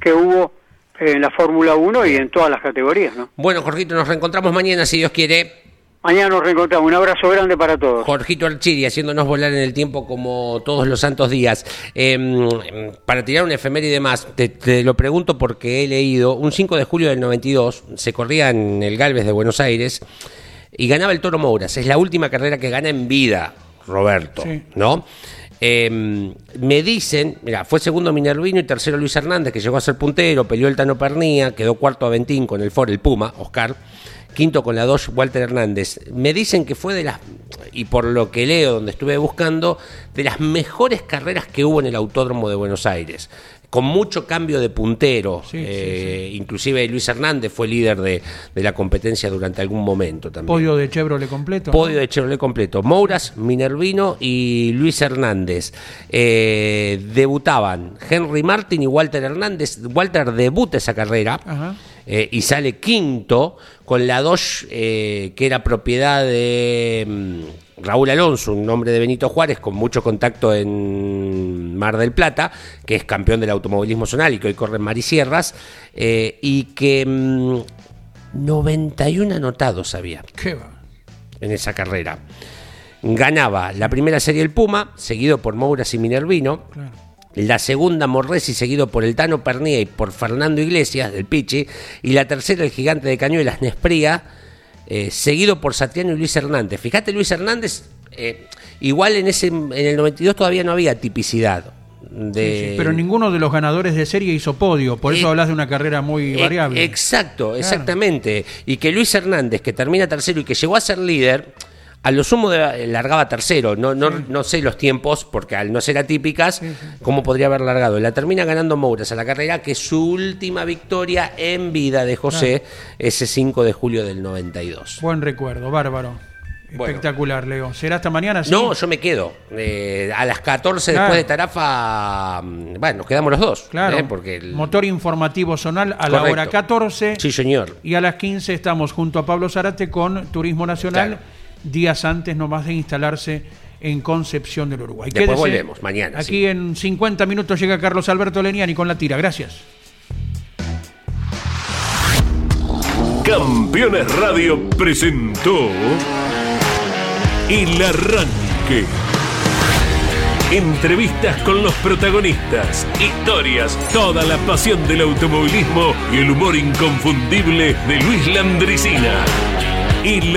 que hubo en la Fórmula 1 y en todas las categorías. ¿no? Bueno, Jorgito, nos reencontramos mañana, si Dios quiere. Mañana nos reencontramos. Un abrazo grande para todos. Jorgito Archiri haciéndonos volar en el tiempo como todos los santos días. Eh, para tirar un efeméride más, te, te lo pregunto porque he leído, un 5 de julio del 92 se corría en el Galvez de Buenos Aires y ganaba el Toro Mouras. Es la última carrera que gana en vida, Roberto, Sí. ¿no? Eh, me dicen, mira, fue segundo Minervino y tercero Luis Hernández, que llegó a ser puntero, peleó el Tano Pernía, quedó cuarto Aventín con el Ford, el Puma, Oscar, quinto con la Dodge Walter Hernández. Me dicen que fue de las, y por lo que leo, donde estuve buscando, de las mejores carreras que hubo en el Autódromo de Buenos Aires. Con mucho cambio de puntero, Sí, sí, eh, inclusive Luis Hernández fue líder de, de la competencia durante algún momento también. Podio de Chevrolet completo. Podio de Chevrolet completo. Mouras, Minervino y Luis Hernández. Eh, debutaban Henry Martin y Walter Hernández. Walter debuta esa carrera Ajá. eh, y sale quinto con la Dodge eh, que era propiedad de mm, Raúl Alonso, un hombre de Benito Juárez con mucho contacto en Mar del Plata, que es campeón del automovilismo zonal y que hoy corre en Marisierras, eh, y que mm, 91 anotados había Qué va. en esa carrera. Ganaba la primera serie el Puma, seguido por Mouras y Minervino. Claro. La segunda Morresi, seguido por el Tano Pernía y por Fernando Iglesias, del Pichi. Y la tercera el gigante de Cañuelas, Nespría, eh, seguido por Satiano y Luis Hernández. Fíjate, Luis Hernández eh, igual en, ese, en el 92 todavía no había tipicidad. De... Sí, sí, pero ninguno de los ganadores de serie hizo podio, por eso Eh, hablas de una carrera muy Eh, variable. Exacto, exactamente. Y que Luis Hernández, que termina tercero y que llegó a ser líder, a lo sumo de- largaba tercero. No, no, no sé los tiempos, porque al no ser atípicas, cómo podría haber largado. La termina ganando Mouras a la carrera, que es su última victoria en vida de José, ese 5 de julio del 92. Buen recuerdo, bárbaro. Bueno. Espectacular, Leo. ¿Será hasta mañana? sí? No, yo me quedo. Eh, a las 14 Claro. después de Tarafa, mm, bueno, nos quedamos los dos. Claro. eh, porque el- Motor informativo zonal a la hora 14. Sí, señor. Y a las 15 estamos junto a Pablo Zarate con Turismo Nacional, Claro. Días antes nomás de instalarse en Concepción del Uruguay. Después Quédese. volvemos, mañana, Aquí sí. en 50 minutos llega Carlos Alberto Leniani con la tira. Gracias. Campeones Radio presentó El Arranque. Entrevistas con los protagonistas, historias, toda la pasión del automovilismo y el humor inconfundible de Luis Landricina. El